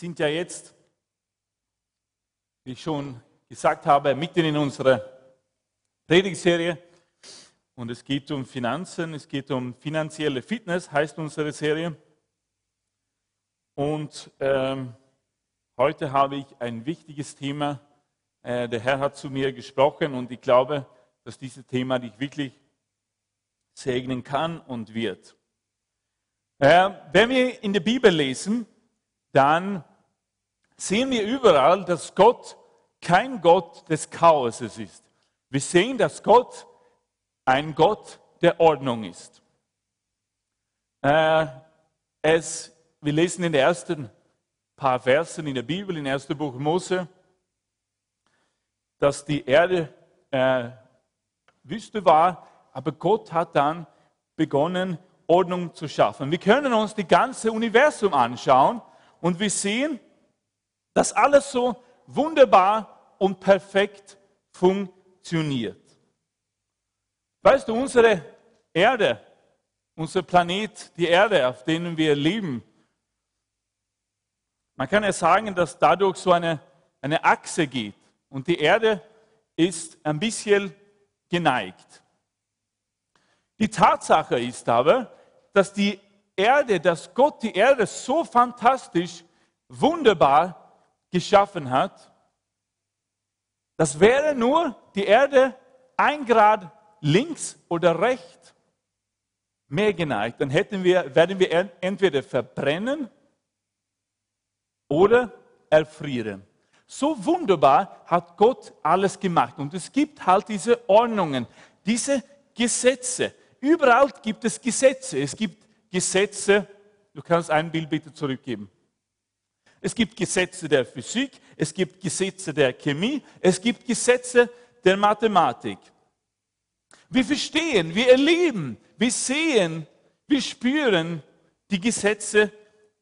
Sind ja jetzt, wie ich schon gesagt habe, mitten in unserer Predigtserie. Und es geht um Finanzen, es geht um finanzielle Fitness, heißt unsere Serie. Und ähm, heute habe ich ein wichtiges Thema. Äh, der Herr hat zu mir gesprochen und ich glaube, dass dieses Thema dich wirklich segnen kann und wird. Äh, wenn wir in der Bibel lesen, dann sehen wir überall, dass Gott kein Gott des Chaoses ist. Wir sehen, dass Gott ein Gott der Ordnung ist. Äh, es, wir lesen in den ersten paar Versen in der Bibel, im ersten Buch Mose, dass die Erde äh, Wüste war, aber Gott hat dann begonnen, Ordnung zu schaffen. Wir können uns die ganze Universum anschauen und wir sehen, dass alles so wunderbar und perfekt funktioniert. Weißt du, unsere Erde, unser Planet, die Erde, auf dem wir leben, man kann ja sagen, dass dadurch so eine, eine Achse geht und die Erde ist ein bisschen geneigt. Die Tatsache ist aber, dass die Erde, dass Gott die Erde so fantastisch, wunderbar geschaffen hat, das wäre nur die Erde ein Grad links oder rechts mehr geneigt, dann hätten wir, werden wir entweder verbrennen oder erfrieren. So wunderbar hat Gott alles gemacht. Und es gibt halt diese Ordnungen, diese Gesetze. Überall gibt es Gesetze. Es gibt Gesetze, du kannst ein Bild bitte zurückgeben. Es gibt Gesetze der Physik, es gibt Gesetze der Chemie, es gibt Gesetze der Mathematik. Wir verstehen, wir erleben, wir sehen, wir spüren die Gesetze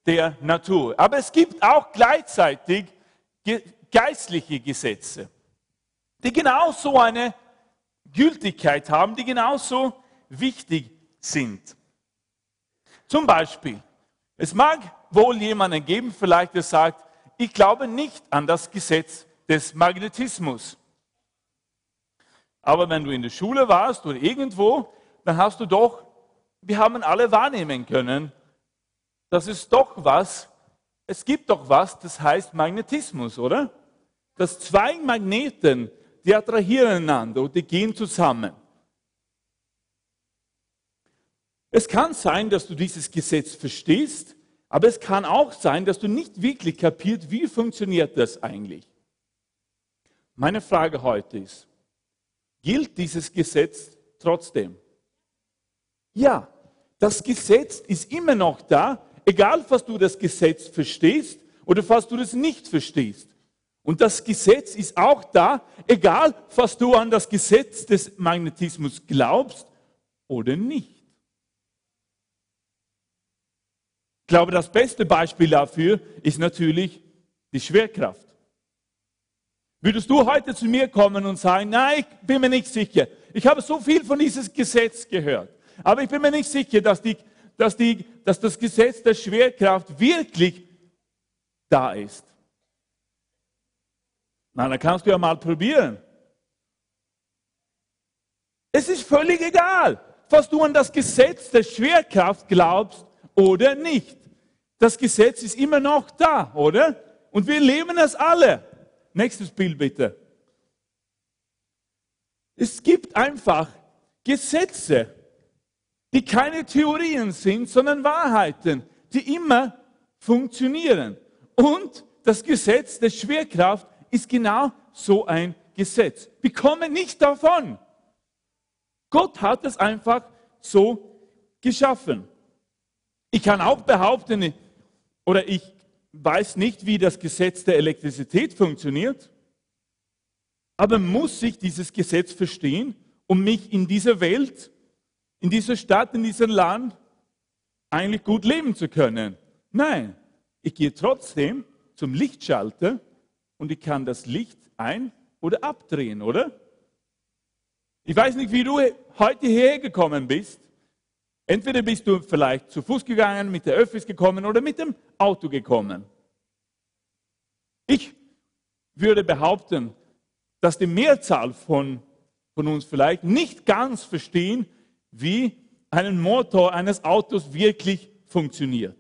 der Natur. Aber es gibt auch gleichzeitig geistliche Gesetze, die genauso eine Gültigkeit haben, die genauso wichtig sind. Zum Beispiel, es mag wohl jemanden geben, vielleicht der sagt, ich glaube nicht an das Gesetz des Magnetismus. Aber wenn du in der Schule warst oder irgendwo, dann hast du doch, wir haben alle wahrnehmen können, dass es doch was, es gibt doch was, das heißt Magnetismus, oder? Dass zwei Magneten, die attrahieren einander und die gehen zusammen. Es kann sein, dass du dieses Gesetz verstehst, aber es kann auch sein, dass du nicht wirklich kapiert, wie funktioniert das eigentlich. Meine Frage heute ist, gilt dieses Gesetz trotzdem? Ja, das Gesetz ist immer noch da, egal was du das Gesetz verstehst oder was du das nicht verstehst. Und das Gesetz ist auch da, egal was du an das Gesetz des Magnetismus glaubst oder nicht. Ich glaube, das beste Beispiel dafür ist natürlich die Schwerkraft. Würdest du heute zu mir kommen und sagen, nein, ich bin mir nicht sicher. Ich habe so viel von diesem Gesetz gehört. Aber ich bin mir nicht sicher, dass, die, dass, die, dass das Gesetz der Schwerkraft wirklich da ist. Na, dann kannst du ja mal probieren. Es ist völlig egal, was du an das Gesetz der Schwerkraft glaubst oder nicht. Das Gesetz ist immer noch da, oder? Und wir leben es alle. Nächstes Bild bitte. Es gibt einfach Gesetze, die keine Theorien sind, sondern Wahrheiten, die immer funktionieren. Und das Gesetz der Schwerkraft ist genau so ein Gesetz. Wir kommen nicht davon. Gott hat es einfach so geschaffen. Ich kann auch behaupten, oder ich weiß nicht, wie das Gesetz der Elektrizität funktioniert, aber muss ich dieses Gesetz verstehen, um mich in dieser Welt, in dieser Stadt, in diesem Land eigentlich gut leben zu können? Nein, ich gehe trotzdem zum Lichtschalter und ich kann das Licht ein- oder abdrehen, oder? Ich weiß nicht, wie du heute hierher gekommen bist. Entweder bist du vielleicht zu Fuß gegangen, mit der Öffis gekommen oder mit dem Auto gekommen. Ich würde behaupten, dass die Mehrzahl von, von uns vielleicht nicht ganz verstehen, wie ein Motor eines Autos wirklich funktioniert.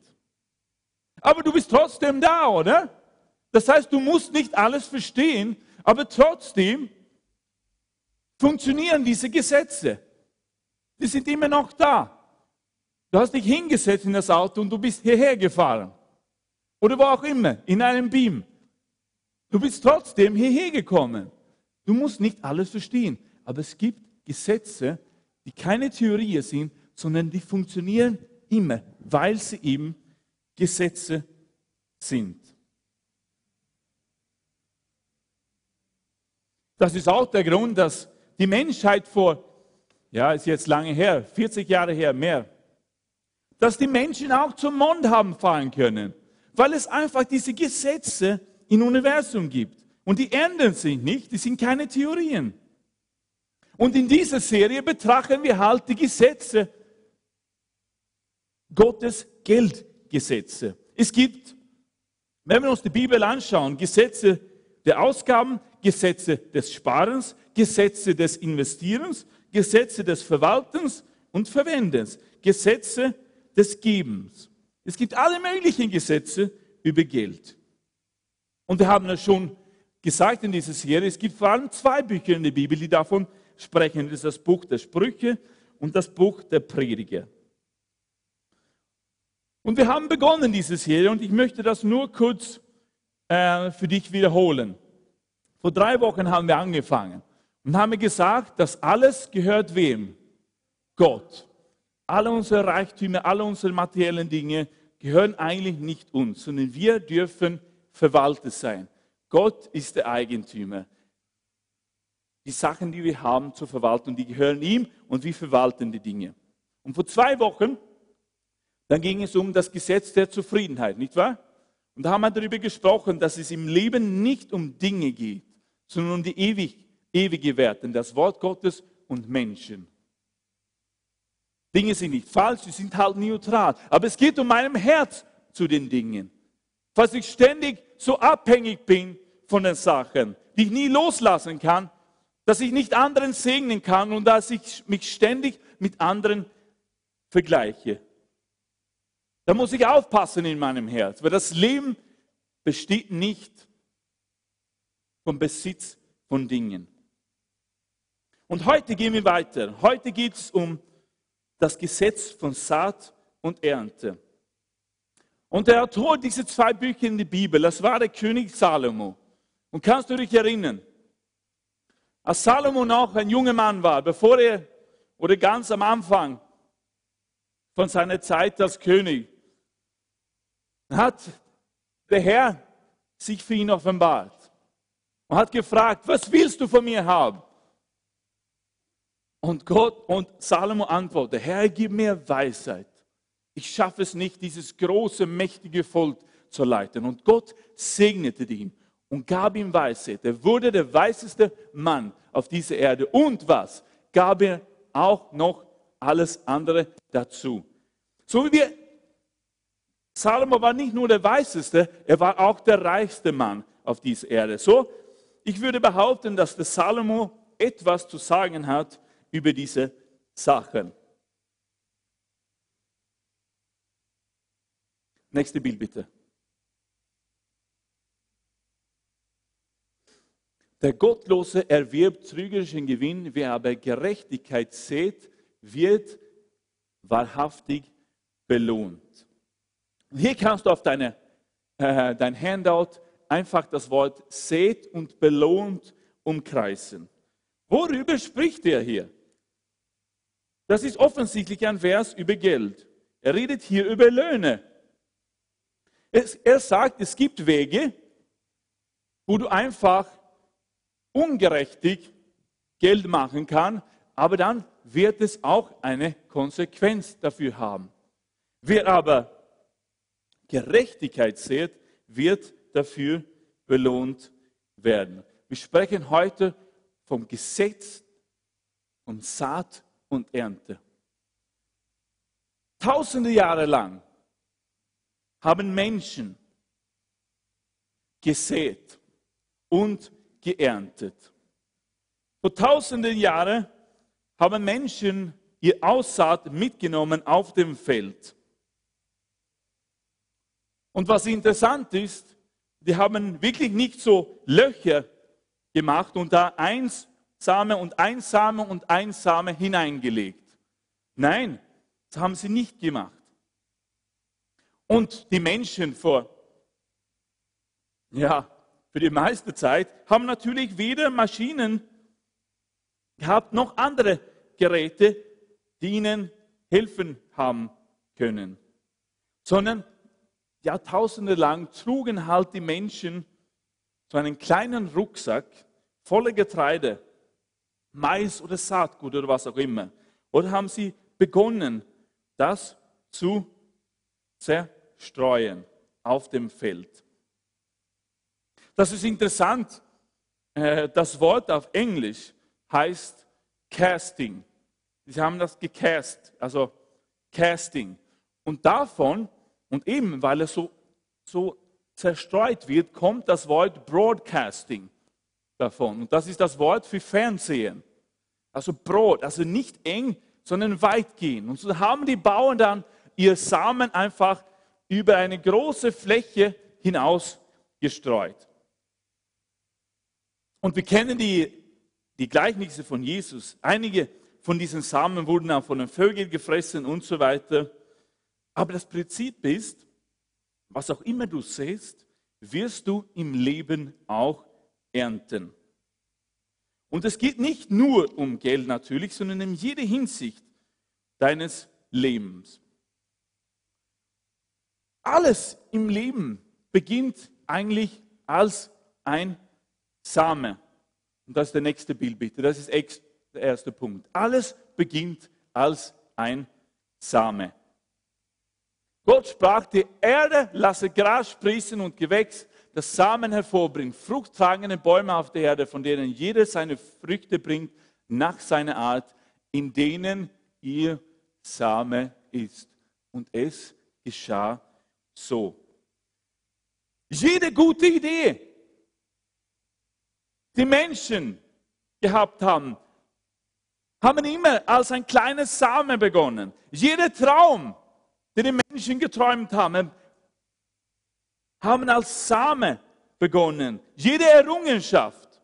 Aber du bist trotzdem da, oder? Das heißt, du musst nicht alles verstehen, aber trotzdem funktionieren diese Gesetze. Die sind immer noch da. Du hast dich hingesetzt in das Auto und du bist hierher gefahren. Oder wo auch immer, in einem Beam. Du bist trotzdem hierher gekommen. Du musst nicht alles verstehen. Aber es gibt Gesetze, die keine Theorie sind, sondern die funktionieren immer, weil sie eben Gesetze sind. Das ist auch der Grund, dass die Menschheit vor, ja, ist jetzt lange her, 40 Jahre her, mehr, dass die Menschen auch zum Mond haben fahren können, weil es einfach diese Gesetze im Universum gibt. Und die ändern sich nicht, die sind keine Theorien. Und in dieser Serie betrachten wir halt die Gesetze, Gottes Geldgesetze. Es gibt, wenn wir uns die Bibel anschauen, Gesetze der Ausgaben, Gesetze des Sparens, Gesetze des Investierens, Gesetze des Verwaltens und Verwendens, Gesetze des Gebens. Es gibt alle möglichen Gesetze über Geld. Und wir haben es schon gesagt in dieser Serie, es gibt vor allem zwei Bücher in der Bibel, die davon sprechen. Das ist das Buch der Sprüche und das Buch der Prediger. Und wir haben begonnen diese Serie und ich möchte das nur kurz äh, für dich wiederholen. Vor drei Wochen haben wir angefangen und haben gesagt, dass alles gehört wem? Gott. Alle unsere Reichtümer, alle unsere materiellen Dinge gehören eigentlich nicht uns, sondern wir dürfen Verwalter sein. Gott ist der Eigentümer. Die Sachen, die wir haben zur Verwaltung, die gehören ihm und wir verwalten die Dinge. Und vor zwei Wochen, dann ging es um das Gesetz der Zufriedenheit, nicht wahr? Und da haben wir darüber gesprochen, dass es im Leben nicht um Dinge geht, sondern um die ewig, ewige Werte, das Wort Gottes und Menschen. Dinge sind nicht falsch, sie sind halt neutral. Aber es geht um meinem Herz zu den Dingen. Falls ich ständig so abhängig bin von den Sachen, die ich nie loslassen kann, dass ich nicht anderen segnen kann und dass ich mich ständig mit anderen vergleiche. Da muss ich aufpassen in meinem Herz, weil das Leben besteht nicht vom Besitz von Dingen. Und heute gehen wir weiter. Heute geht es um das Gesetz von Saat und Ernte. Und der Autor dieser zwei Bücher in der Bibel, das war der König Salomo. Und kannst du dich erinnern, als Salomo noch ein junger Mann war, bevor er oder ganz am Anfang von seiner Zeit als König, hat der Herr sich für ihn offenbart und hat gefragt, was willst du von mir haben? Und Gott und Salomo antwortet, Herr, gib mir Weisheit. Ich schaffe es nicht, dieses große, mächtige Volk zu leiten. Und Gott segnete ihn und gab ihm Weisheit. Er wurde der weiseste Mann auf dieser Erde. Und was? Gab er auch noch alles andere dazu. So wie wir, Salomo war nicht nur der weiseste, er war auch der reichste Mann auf dieser Erde. So, ich würde behaupten, dass der Salomo etwas zu sagen hat über diese Sachen. Nächste Bild bitte. Der Gottlose erwirbt trügerischen Gewinn, wer aber Gerechtigkeit sät, wird wahrhaftig belohnt. hier kannst du auf deine, äh, dein Handout einfach das Wort sät und belohnt umkreisen. Worüber spricht er hier? Das ist offensichtlich ein Vers über Geld. Er redet hier über Löhne. Er sagt, es gibt Wege, wo du einfach ungerechtig Geld machen kannst, aber dann wird es auch eine Konsequenz dafür haben. Wer aber Gerechtigkeit sieht, wird dafür belohnt werden. Wir sprechen heute vom Gesetz von Saat und Ernte. Tausende Jahre lang haben Menschen gesät und geerntet. Vor tausenden Jahren haben Menschen ihr Aussaat mitgenommen auf dem Feld. Und was interessant ist, die haben wirklich nicht so Löcher gemacht und da eins Same und ein Same und ein Same hineingelegt. Nein, das haben sie nicht gemacht. Und die Menschen vor, ja, für die meiste Zeit haben natürlich weder Maschinen gehabt noch andere Geräte, die ihnen helfen haben können, sondern Jahrtausende lang trugen halt die Menschen so einen kleinen Rucksack voller Getreide, Mais oder Saatgut oder was auch immer. Oder haben sie begonnen, das zu zerstreuen auf dem Feld. Das ist interessant. Äh, das Wort auf Englisch heißt casting. Sie haben das gecast, also casting. Und davon, und eben weil es so, so zerstreut wird, kommt das Wort broadcasting davon. Und das ist das Wort für Fernsehen. Also Brot, also nicht eng, sondern weitgehend. Und so haben die Bauern dann ihr Samen einfach über eine große Fläche hinaus gestreut. Und wir kennen die, die Gleichnisse von Jesus. Einige von diesen Samen wurden auch von den Vögeln gefressen und so weiter. Aber das Prinzip ist, was auch immer du säst, wirst du im Leben auch ernten. Und es geht nicht nur um Geld natürlich, sondern in jeder Hinsicht deines Lebens. Alles im Leben beginnt eigentlich als ein Same. Und das ist der nächste Bild bitte. Das ist der erste Punkt. Alles beginnt als ein Same. Gott sprach, die Erde lasse Gras sprießen und Gewächs, das Samen hervorbringt, fruchttragende Bäume auf der Erde, von denen jeder seine Früchte bringt nach seiner Art, in denen ihr Same ist. Und es geschah so. Jede gute Idee, die Menschen gehabt haben, haben immer als ein kleines Same begonnen. Jeder Traum, den die Menschen geträumt haben, haben als Same begonnen. Jede Errungenschaft,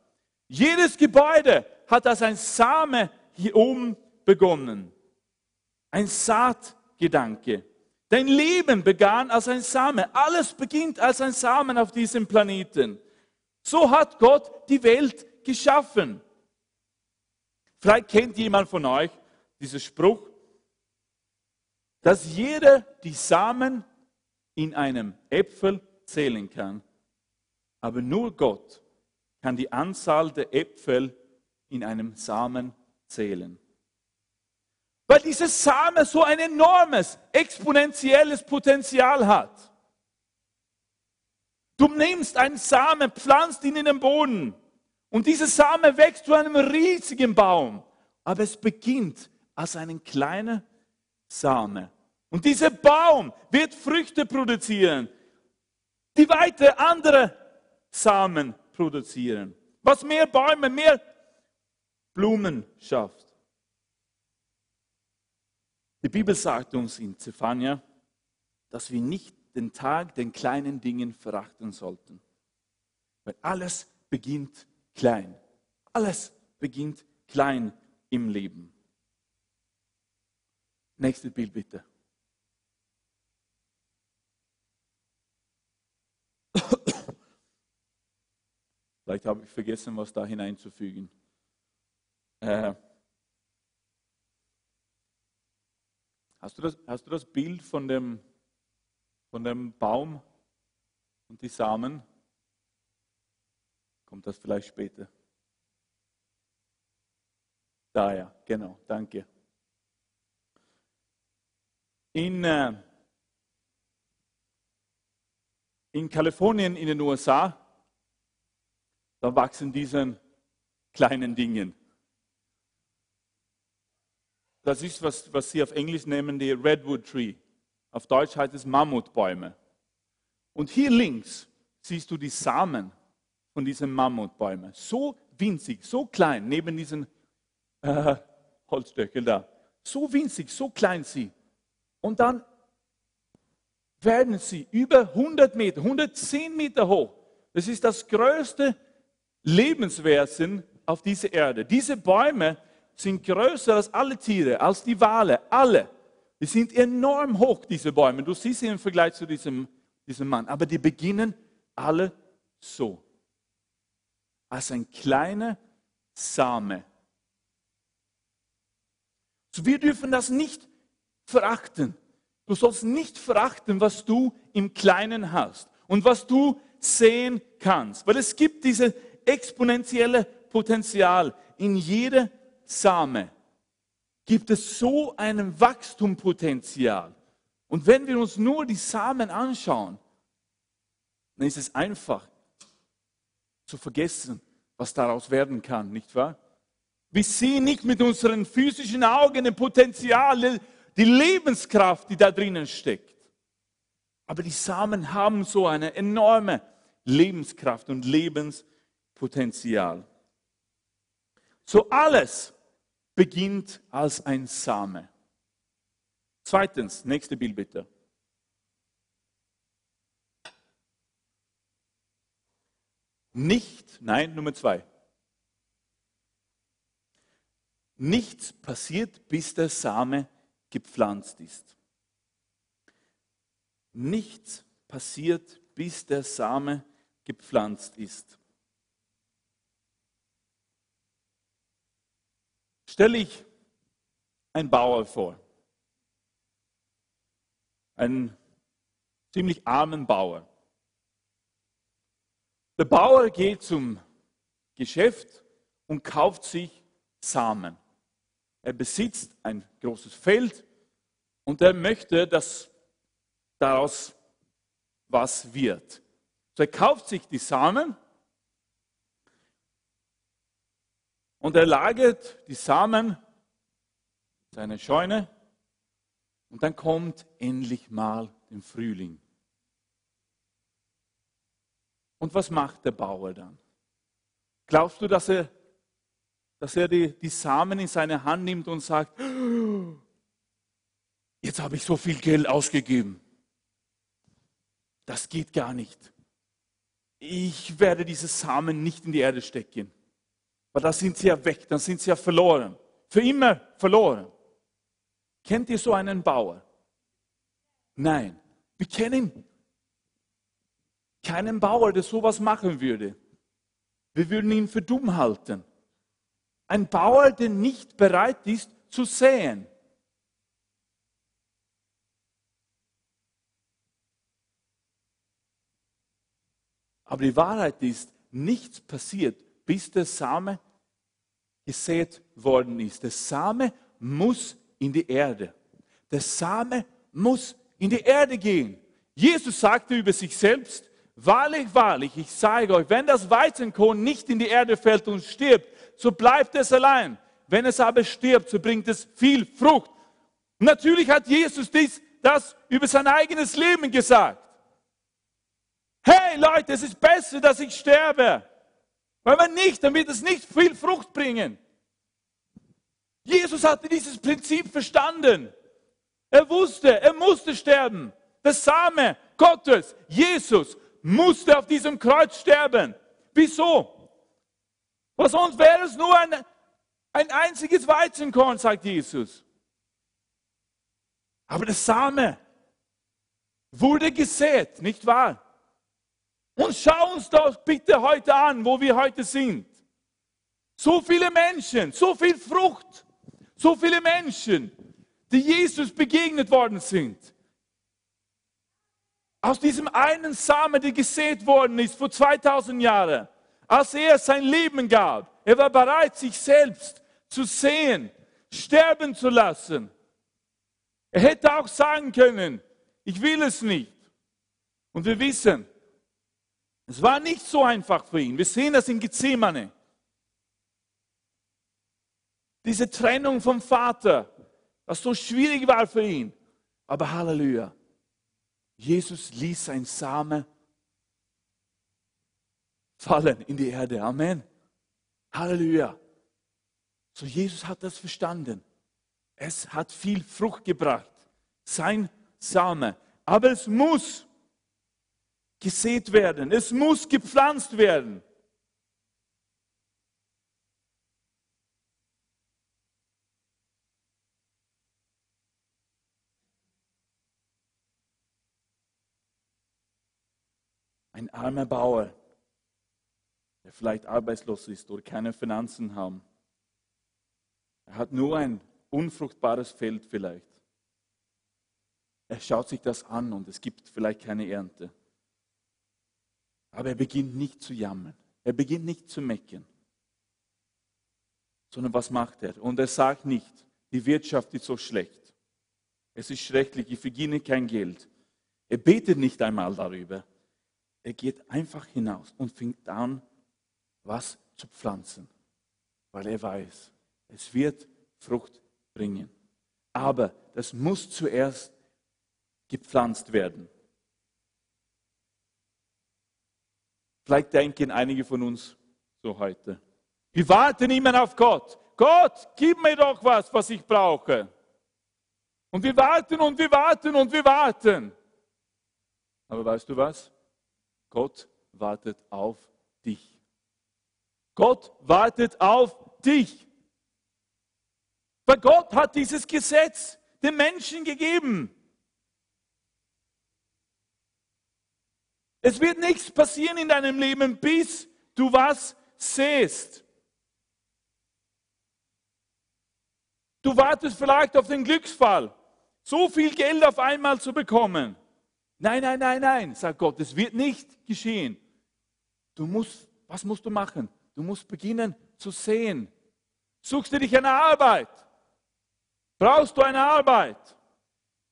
jedes Gebäude hat als ein Same hier oben begonnen. Ein Saatgedanke. Dein Leben begann als ein Same. Alles beginnt als ein Samen auf diesem Planeten. So hat Gott die Welt geschaffen. Vielleicht kennt jemand von euch diesen Spruch, dass jeder die Samen in einem Äpfel zählen kann, aber nur Gott kann die Anzahl der Äpfel in einem Samen zählen. Weil dieser Same so ein enormes, exponentielles Potenzial hat. Du nimmst einen Samen, pflanzt ihn in den Boden und dieser Same wächst zu einem riesigen Baum. Aber es beginnt als einen kleinen Same. Und dieser Baum wird Früchte produzieren, die weiter andere Samen produzieren. Was mehr Bäume, mehr Blumen schafft. Die Bibel sagt uns in Zephania, dass wir nicht den Tag den kleinen Dingen verachten sollten. Weil alles beginnt klein. Alles beginnt klein im Leben. Nächstes Bild bitte. Vielleicht habe ich vergessen, was da hineinzufügen. Äh, hast, du das, hast du das Bild von dem, von dem Baum und die Samen? Kommt das vielleicht später? Da ja, genau, danke. In, äh, in Kalifornien in den USA, da wachsen diese kleinen Dingen. Das ist, was, was sie auf Englisch nennen, die Redwood Tree. Auf Deutsch heißt es Mammutbäume. Und hier links siehst du die Samen von diesen Mammutbäumen. So winzig, so klein, neben diesen äh, Holzstöckeln da. So winzig, so klein sie. Und dann werden sie über 100 Meter, 110 Meter hoch. Das ist das größte Lebenswesen auf dieser Erde. Diese Bäume sind größer als alle Tiere, als die Wale, alle. Die sind enorm hoch, diese Bäume. Du siehst sie im Vergleich zu diesem, diesem Mann. Aber die beginnen alle so. Als ein kleiner Same. So, wir dürfen das nicht verachten. Du sollst nicht verachten, was du im Kleinen hast und was du sehen kannst. Weil es gibt dieses exponentielle Potenzial in jeder Same. Gibt es so ein Wachstumpotenzial. Und wenn wir uns nur die Samen anschauen, dann ist es einfach zu vergessen, was daraus werden kann, nicht wahr? Wir sehen nicht mit unseren physischen Augen ein Potenzial, die Lebenskraft, die da drinnen steckt. Aber die Samen haben so eine enorme Lebenskraft und Lebenspotenzial. So alles beginnt als ein Same. Zweitens, nächste Bild bitte. Nicht, nein, Nummer zwei. Nichts passiert, bis der Same gepflanzt ist. Nichts passiert, bis der Same gepflanzt ist. Stelle ich einen Bauer vor, einen ziemlich armen Bauer. Der Bauer geht zum Geschäft und kauft sich Samen. Er besitzt ein großes Feld und er möchte, dass daraus was wird. So er kauft sich die Samen und er lagert die Samen in seine Scheune und dann kommt endlich mal der Frühling. Und was macht der Bauer dann? Glaubst du, dass er dass er die, die Samen in seine Hand nimmt und sagt, jetzt habe ich so viel Geld ausgegeben. Das geht gar nicht. Ich werde diese Samen nicht in die Erde stecken. Weil da sind sie ja weg, dann sind sie ja verloren. Für immer verloren. Kennt ihr so einen Bauer? Nein. Wir kennen keinen Bauer, der sowas machen würde. Wir würden ihn für dumm halten. Ein Bauer, der nicht bereit ist zu säen. Aber die Wahrheit ist, nichts passiert, bis der Same gesät worden ist. Der Same muss in die Erde. Der Same muss in die Erde gehen. Jesus sagte über sich selbst, wahrlich, wahrlich, ich sage euch, wenn das Weizenkorn nicht in die Erde fällt und stirbt, so bleibt es allein. Wenn es aber stirbt, so bringt es viel Frucht. Natürlich hat Jesus dies, das über sein eigenes Leben gesagt. Hey Leute, es ist besser, dass ich sterbe. Weil wenn nicht, dann wird es nicht viel Frucht bringen. Jesus hatte dieses Prinzip verstanden. Er wusste, er musste sterben. Der Same Gottes, Jesus, musste auf diesem Kreuz sterben. Wieso? Was sonst wäre es nur ein, ein einziges Weizenkorn, sagt Jesus. Aber der Same wurde gesät, nicht wahr? Und schau uns doch bitte heute an, wo wir heute sind. So viele Menschen, so viel Frucht, so viele Menschen, die Jesus begegnet worden sind. Aus diesem einen Samen, der gesät worden ist vor 2000 Jahren als er sein Leben gab. Er war bereit, sich selbst zu sehen, sterben zu lassen. Er hätte auch sagen können, ich will es nicht. Und wir wissen, es war nicht so einfach für ihn. Wir sehen das in Gethsemane. Diese Trennung vom Vater, was so schwierig war für ihn. Aber Halleluja, Jesus ließ sein Same fallen in die Erde. Amen. Halleluja. So Jesus hat das verstanden. Es hat viel Frucht gebracht. Sein Same. Aber es muss gesät werden. Es muss gepflanzt werden. Ein armer Bauer, der vielleicht arbeitslos ist oder keine Finanzen haben. Er hat nur ein unfruchtbares Feld vielleicht. Er schaut sich das an und es gibt vielleicht keine Ernte. Aber er beginnt nicht zu jammern. Er beginnt nicht zu meckern. Sondern was macht er? Und er sagt nicht, die Wirtschaft ist so schlecht. Es ist schrecklich, ich verdiene kein Geld. Er betet nicht einmal darüber. Er geht einfach hinaus und fängt an, was zu pflanzen, weil er weiß, es wird Frucht bringen. Aber das muss zuerst gepflanzt werden. Vielleicht denken einige von uns so heute. Wir warten immer auf Gott. Gott, gib mir doch was, was ich brauche. Und wir warten und wir warten und wir warten. Aber weißt du was? Gott wartet auf dich. Gott wartet auf dich. Weil Gott hat dieses Gesetz den Menschen gegeben. Es wird nichts passieren in deinem Leben, bis du was sähst. Du wartest vielleicht auf den Glücksfall, so viel Geld auf einmal zu bekommen. Nein, nein, nein, nein, sagt Gott, es wird nicht geschehen. Du musst, was musst du machen? Du musst beginnen zu sehen. Suchst du dich eine Arbeit? Brauchst du eine Arbeit?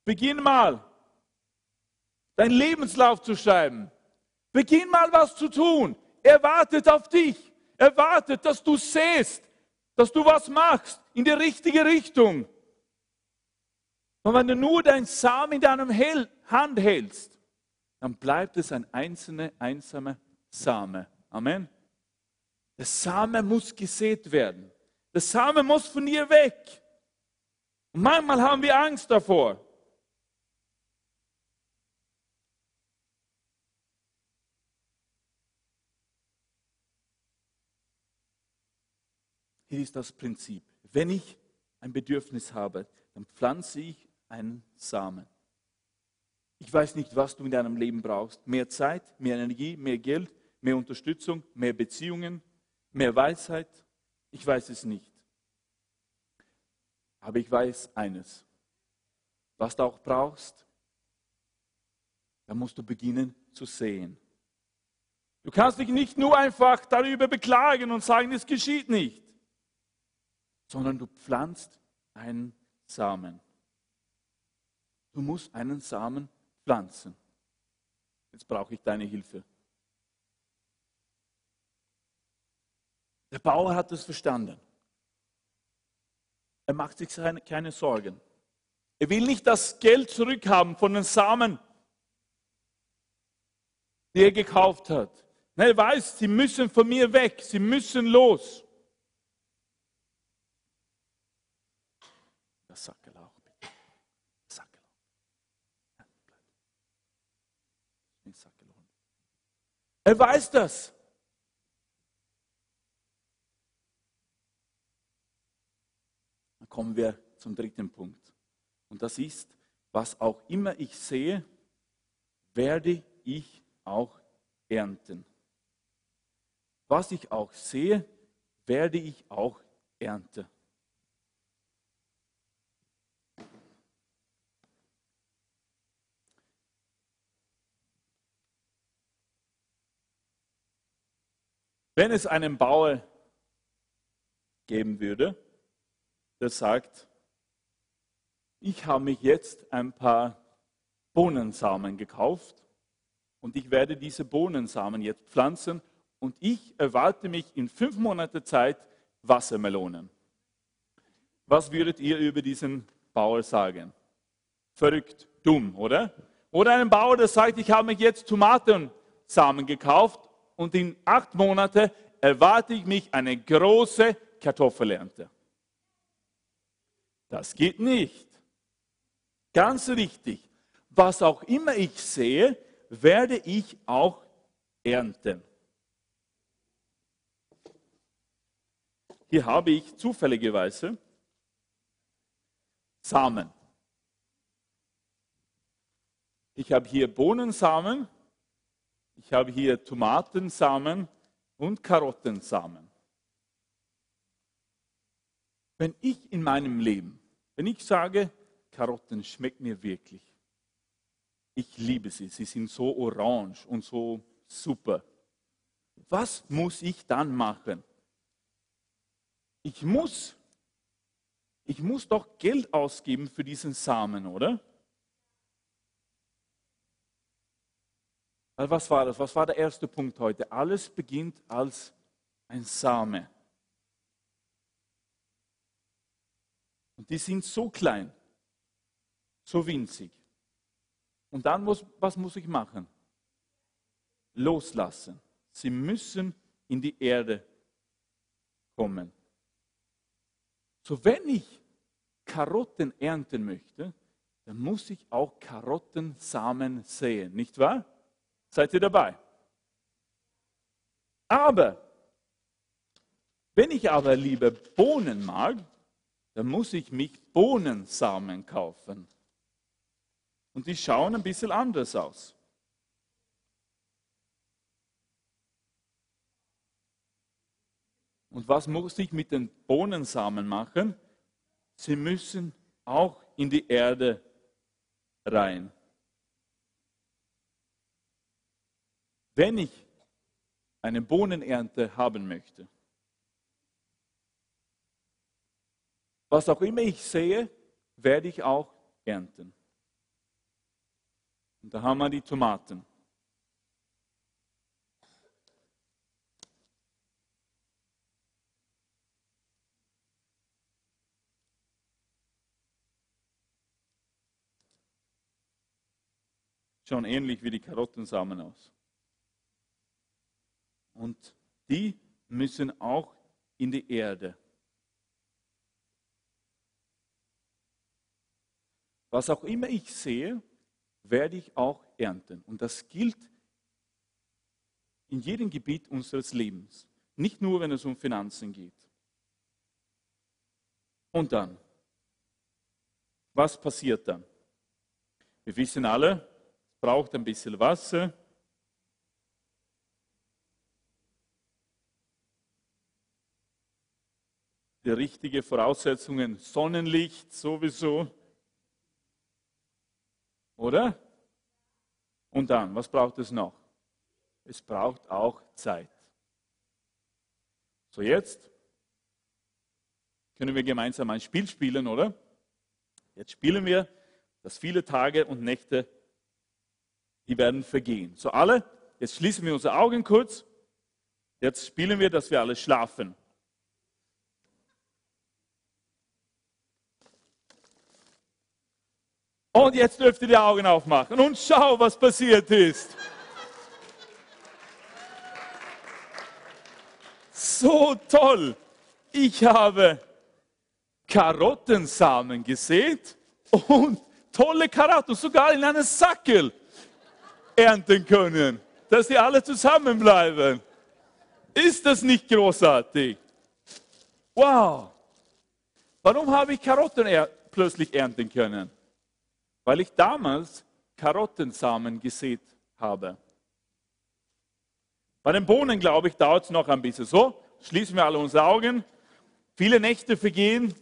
Beginn mal, deinen Lebenslauf zu schreiben. Beginn mal was zu tun. Er wartet auf dich. Er wartet, dass du siehst, dass du was machst in die richtige Richtung. Und wenn du nur dein Samen in deinem Hand hältst, dann bleibt es ein einzelner, einsamer Same. Amen. Der Same muss gesät werden. Der Same muss von dir weg. Und manchmal haben wir Angst davor. Hier ist das Prinzip. Wenn ich ein Bedürfnis habe, dann pflanze ich einen Samen. Ich weiß nicht, was du in deinem Leben brauchst. Mehr Zeit, mehr Energie, mehr Geld, mehr Unterstützung, mehr Beziehungen, mehr Weisheit. Ich weiß es nicht. Aber ich weiß eines. Was du auch brauchst, da musst du beginnen zu sehen. Du kannst dich nicht nur einfach darüber beklagen und sagen, es geschieht nicht sondern du pflanzt einen Samen. Du musst einen Samen pflanzen. Jetzt brauche ich deine Hilfe. Der Bauer hat es verstanden. Er macht sich keine Sorgen. Er will nicht das Geld zurückhaben von den Samen, die er gekauft hat. Er weiß, sie müssen von mir weg, sie müssen los. Das Sackelauch, bitte. Sackelauch. Ja, bleib. Sackelauch. Er weiß das. Dann kommen wir zum dritten Punkt. Und das ist, was auch immer ich sehe, werde ich auch ernten. Was ich auch sehe, werde ich auch ernten. Wenn es einen Bauer geben würde, der sagt, ich habe mich jetzt ein paar Bohnensamen gekauft und ich werde diese Bohnensamen jetzt pflanzen und ich erwarte mich in fünf Monate Zeit Wassermelonen. Was würdet ihr über diesen Bauer sagen? Verrückt, dumm, oder? Oder einen Bauer, der sagt, ich habe mich jetzt Tomatensamen gekauft und in acht Monaten erwarte ich mich eine große Kartoffelernte. Das geht nicht. Ganz richtig. Was auch immer ich sehe, werde ich auch ernten. Hier habe ich zufälligerweise Samen. Ich habe hier Bohnensamen, ich habe hier Tomatensamen und Karottensamen. Wenn ich in meinem Leben, wenn ich sage, Karotten schmecken mir wirklich, ich liebe sie, sie sind so orange und so super. Was muss ich dann machen? Ich muss, ich muss doch Geld ausgeben für diesen Samen, oder? Was war das? Was war der erste Punkt heute? Alles beginnt als ein Same. Und die sind so klein, so winzig. Und dann muss, was muss ich machen? Loslassen. Sie müssen in die Erde kommen. So, wenn ich Karotten ernten möchte, dann muss ich auch Karottensamen säen, nicht wahr? Seid ihr dabei? Aber, wenn ich aber lieber Bohnen mag, dann muss ich mich Bohnensamen kaufen. Und die schauen ein bisschen anders aus. Und was muss ich mit den Bohnensamen machen? Sie müssen auch in die Erde rein. Wenn ich eine Bohnenernte haben möchte, was auch immer ich sehe, werde ich auch ernten. Und da haben wir die Tomaten. Schauen ähnlich wie die Karottensamen aus. Und die müssen auch in die Erde. Was auch immer ich sehe, werde ich auch ernten. Und das gilt in jedem Gebiet unseres Lebens. Nicht nur, wenn es um Finanzen geht. Und dann, was passiert dann? Wir wissen alle, es braucht ein bisschen Wasser. Die richtigen Voraussetzungen, Sonnenlicht sowieso. Oder? Und dann, was braucht es noch? Es braucht auch Zeit. So, jetzt können wir gemeinsam ein Spiel spielen, oder? Jetzt spielen wir, dass viele Tage und Nächte, die werden vergehen. So, alle, jetzt schließen wir unsere Augen kurz. Jetzt spielen wir, dass wir alle schlafen. Und jetzt dürft ihr die Augen aufmachen und schau, was passiert ist. So toll. Ich habe Karottensamen gesät und tolle Karotten, sogar in einem Sackel ernten können, dass sie alle zusammenbleiben. Ist das nicht großartig? Wow! Warum habe ich Karotten er plötzlich ernten können? Weil ich damals Karottensamen gesät habe. Bei den Bohnen, glaube ich, dauert es noch ein bisschen. So, schließen wir alle unsere Augen. Viele Nächte vergehen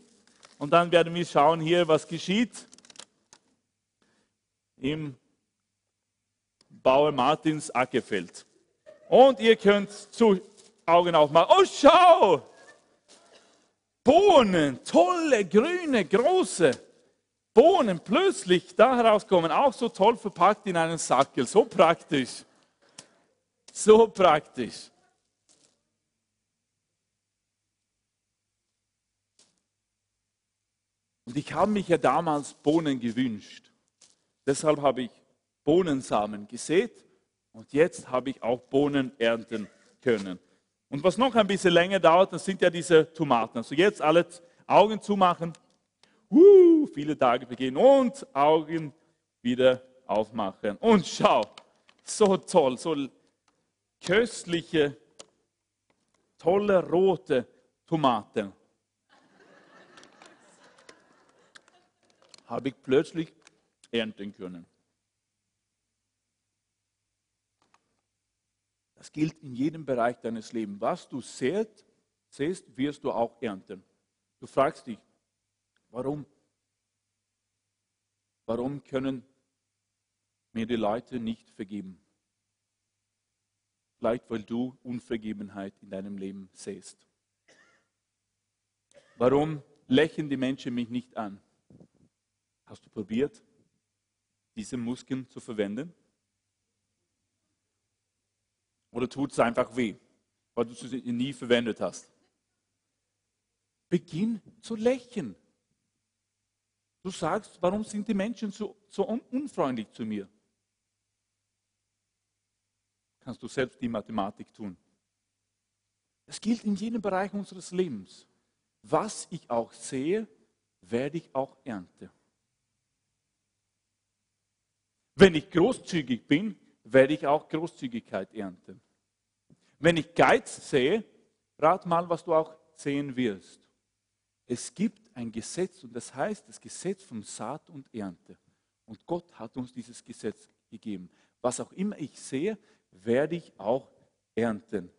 und dann werden wir schauen hier, was geschieht im Bauer Martins Ackerfeld. Und ihr könnt zu Augen aufmachen. Oh, schau! Bohnen, tolle, grüne, große. Bohnen plötzlich da herauskommen, auch so toll verpackt in einen Sackel, so praktisch. So praktisch. Und ich habe mich ja damals Bohnen gewünscht. Deshalb habe ich Bohnensamen gesät Und jetzt habe ich auch Bohnen ernten können. Und was noch ein bisschen länger dauert, das sind ja diese Tomaten. Also jetzt alle Augen zumachen. Uh, viele Tage begehen und Augen wieder aufmachen. Und schau, so toll, so köstliche, tolle rote Tomaten. Habe ich plötzlich ernten können. Das gilt in jedem Bereich deines Lebens. Was du säst, säst, wirst du auch ernten. Du fragst dich, warum? Warum können mir die Leute nicht vergeben? Vielleicht, weil du Unvergebenheit in deinem Leben säst. Warum lächeln die Menschen mich nicht an? Hast du probiert, diese Muskeln zu verwenden? Oder tut es einfach weh, weil du sie nie verwendet hast? Beginn zu lächeln. Du sagst, warum sind die Menschen so, so unfreundlich zu mir? Kannst du selbst die Mathematik tun. Es gilt in jedem Bereich unseres Lebens. Was ich auch sehe, werde ich auch ernten. Wenn ich großzügig bin, werde ich auch Großzügigkeit ernten. Wenn ich Geiz sehe, rat mal, was du auch sehen wirst. Es gibt ein Gesetz und das heißt das Gesetz von Saat und Ernte. Und Gott hat uns dieses Gesetz gegeben. Was auch immer ich sehe, werde ich auch ernten.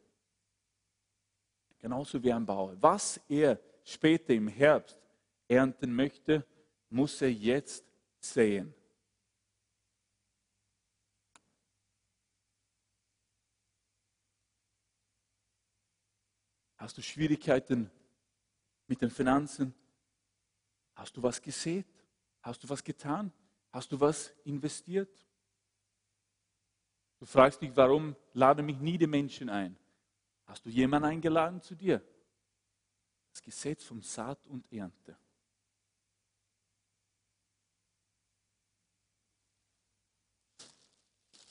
Genauso wie ein Bauer. Was er später im Herbst ernten möchte, muss er jetzt sehen. Hast du Schwierigkeiten mit den Finanzen? Hast du was gesät? Hast du was getan? Hast du was investiert? Du fragst dich, warum laden mich nie die Menschen ein? Hast du jemanden eingeladen zu dir? Das Gesetz von Saat und Ernte.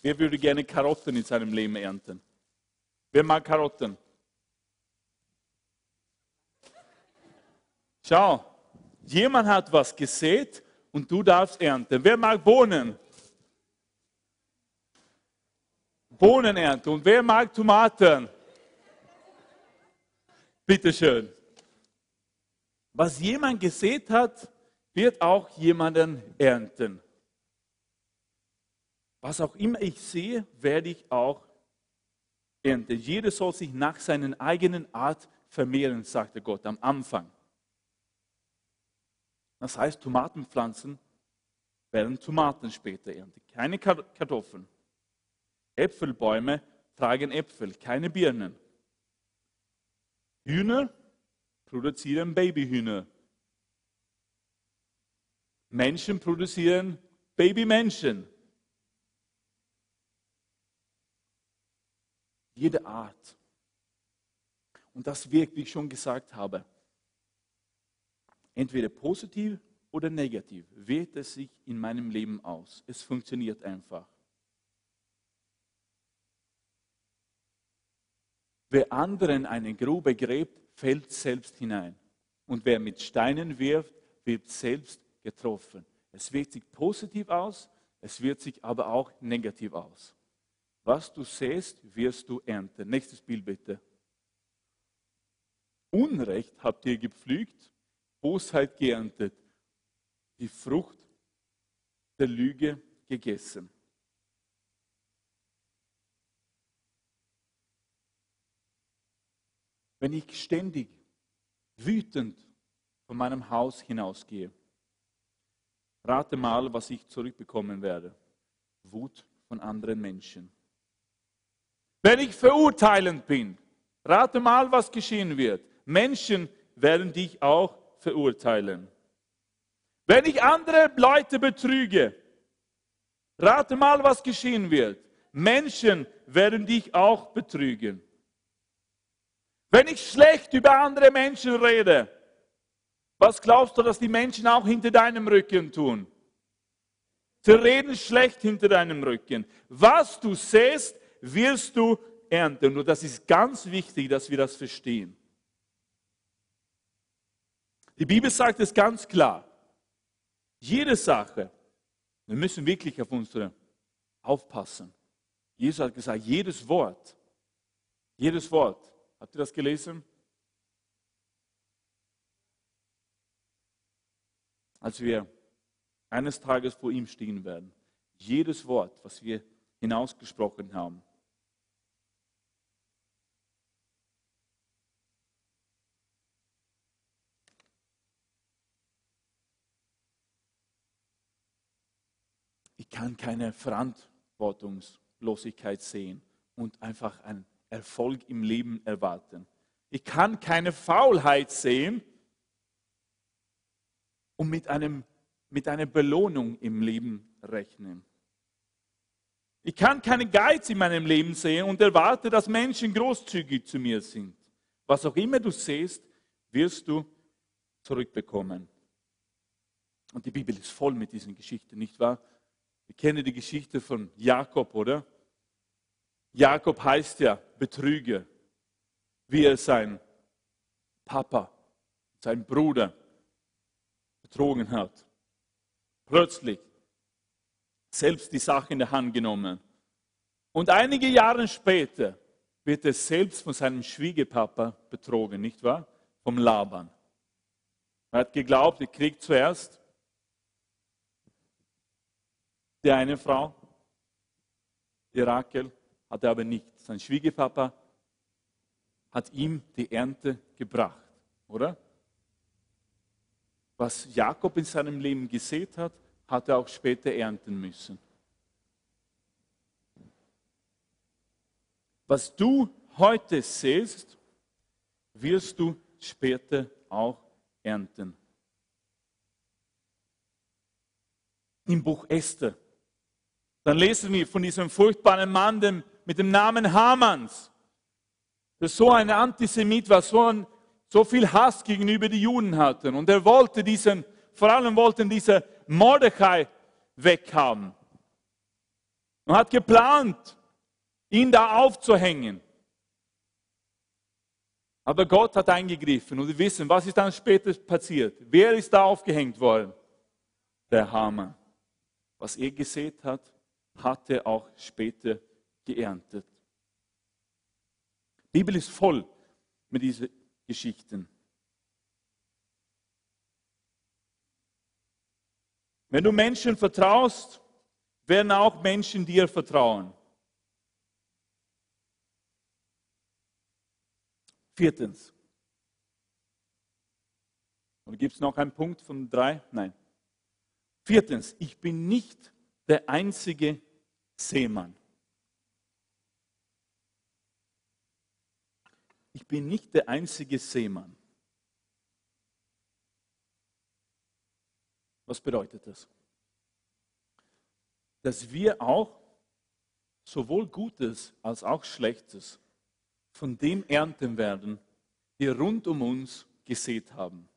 Wer würde gerne Karotten in seinem Leben ernten? Wer mag Karotten? Schau, jemand hat was gesät und du darfst ernten. Wer mag Bohnen? Bohnen ernten. Und wer mag Tomaten? Bitte schön. Was jemand gesät hat, wird auch jemanden ernten. Was auch immer ich sehe, werde ich auch ernten. Jeder soll sich nach seiner eigenen Art vermehren, sagte Gott am Anfang. Das heißt, Tomatenpflanzen werden Tomaten später ernten, keine Kartoffeln. Äpfelbäume tragen Äpfel, keine Birnen. Hühner produzieren Babyhühner. Menschen produzieren Babymenschen. Jede Art. Und das wirkt, wie ich schon gesagt habe, entweder positiv oder negativ, wirkt es sich in meinem Leben aus. Es funktioniert einfach. Wer anderen eine Grube gräbt, fällt selbst hinein. Und wer mit Steinen wirft, wird selbst getroffen. Es wirkt sich positiv aus, es wirkt sich aber auch negativ aus. Was du säst, wirst du ernten. Nächstes Bild bitte. Unrecht habt ihr gepflügt Bosheit geerntet, die Frucht der Lüge gegessen. Wenn ich ständig wütend von meinem Haus hinausgehe, rate mal, was ich zurückbekommen werde. Wut von anderen Menschen. Wenn ich verurteilend bin, rate mal, was geschehen wird. Menschen werden dich auch verurteilen. Wenn ich andere Leute betrüge, rate mal, was geschehen wird. Menschen werden dich auch betrügen. Wenn ich schlecht über andere Menschen rede, was glaubst du, dass die Menschen auch hinter deinem Rücken tun? Sie reden schlecht hinter deinem Rücken. Was du säst, wirst du ernten. Und das ist ganz wichtig, dass wir das verstehen. Die Bibel sagt es ganz klar. Jede Sache, wir müssen wirklich auf unsere aufpassen. Jesus hat gesagt, jedes Wort, jedes Wort. Habt ihr das gelesen? Als wir eines Tages vor ihm stehen werden, jedes Wort, was wir hinausgesprochen haben, kann keine Verantwortungslosigkeit sehen und einfach einen Erfolg im Leben erwarten. Ich kann keine Faulheit sehen und mit, einem, mit einer Belohnung im Leben rechnen. Ich kann keinen Geiz in meinem Leben sehen und erwarte, dass Menschen großzügig zu mir sind. Was auch immer du siehst, wirst du zurückbekommen. Und die Bibel ist voll mit diesen Geschichten, nicht wahr? Wir kennen die Geschichte von Jakob, oder? Jakob heißt ja Betrüger, wie er sein Papa, sein Bruder betrogen hat. Plötzlich selbst die Sache in der Hand genommen. Und einige Jahre später wird er selbst von seinem Schwiegerpapa betrogen, nicht wahr? Vom Laban. Er hat geglaubt, er kriegt zuerst die eine Frau, die Rakel, hatte aber nicht. Sein Schwiegerpapa hat ihm die Ernte gebracht, oder? Was Jakob in seinem Leben gesät hat, hat er auch später ernten müssen. Was du heute siehst, wirst du später auch ernten. Im Buch Esther dann lesen wir von diesem furchtbaren Mann dem, mit dem Namen Hamans, der so ein Antisemit war, so, ein, so viel Hass gegenüber den Juden hatte. Und er wollte diesen, vor allem wollten diese Mordechai weghaben. Und hat geplant, ihn da aufzuhängen. Aber Gott hat eingegriffen und wir wissen, was ist dann später passiert? Wer ist da aufgehängt worden? Der Haman. Was er gesät hat, hat er auch später geerntet. Die Bibel ist voll mit diesen Geschichten. Wenn du Menschen vertraust, werden auch Menschen dir vertrauen. Viertens. Oder gibt es noch einen Punkt von drei? Nein. Viertens, ich bin nicht der einzige Seemann. Ich bin nicht der einzige Seemann. Was bedeutet das? Dass wir auch sowohl Gutes als auch Schlechtes von dem ernten werden, die rund um uns gesät haben.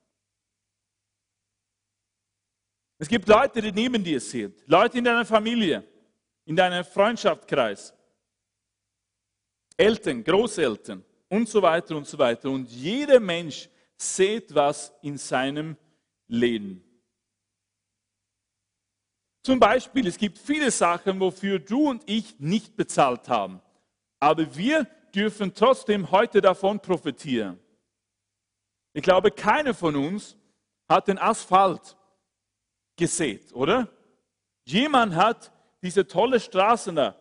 Es gibt Leute, die neben dir sind, Leute in deiner Familie, in deinem Freundschaftskreis, Eltern, Großeltern und so weiter und so weiter. Und jeder Mensch sieht was in seinem Leben. Zum Beispiel, es gibt viele Sachen, wofür du und ich nicht bezahlt haben. Aber wir dürfen trotzdem heute davon profitieren. Ich glaube, keiner von uns hat den Asphalt gesät, oder? Jemand hat diese tolle Straße da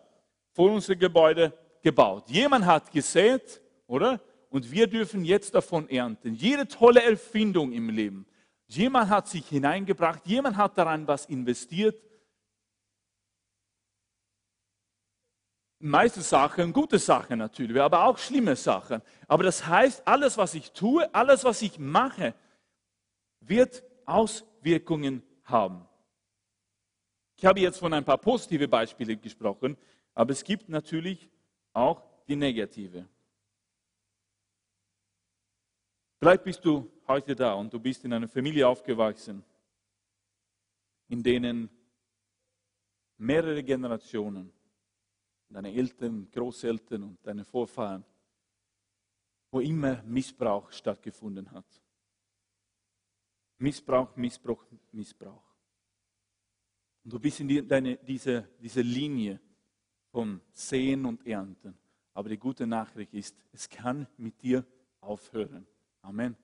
vor unserem Gebäude gebaut. Jemand hat gesät, oder? Und wir dürfen jetzt davon ernten. Jede tolle Erfindung im Leben. Jemand hat sich hineingebracht, jemand hat daran was investiert. Meiste Sachen, gute Sachen natürlich, aber auch schlimme Sachen. Aber das heißt, alles, was ich tue, alles, was ich mache, wird Auswirkungen haben. Ich habe jetzt von ein paar positive Beispiele gesprochen, aber es gibt natürlich auch die negative. Vielleicht bist du heute da und du bist in einer Familie aufgewachsen, in denen mehrere Generationen, deine Eltern, Großeltern und deine Vorfahren, wo immer Missbrauch stattgefunden hat. Missbrauch, Missbrauch, Missbrauch. Und du bist in die, deine, diese, diese Linie von Sehen und Ernten. Aber die gute Nachricht ist, es kann mit dir aufhören. Amen.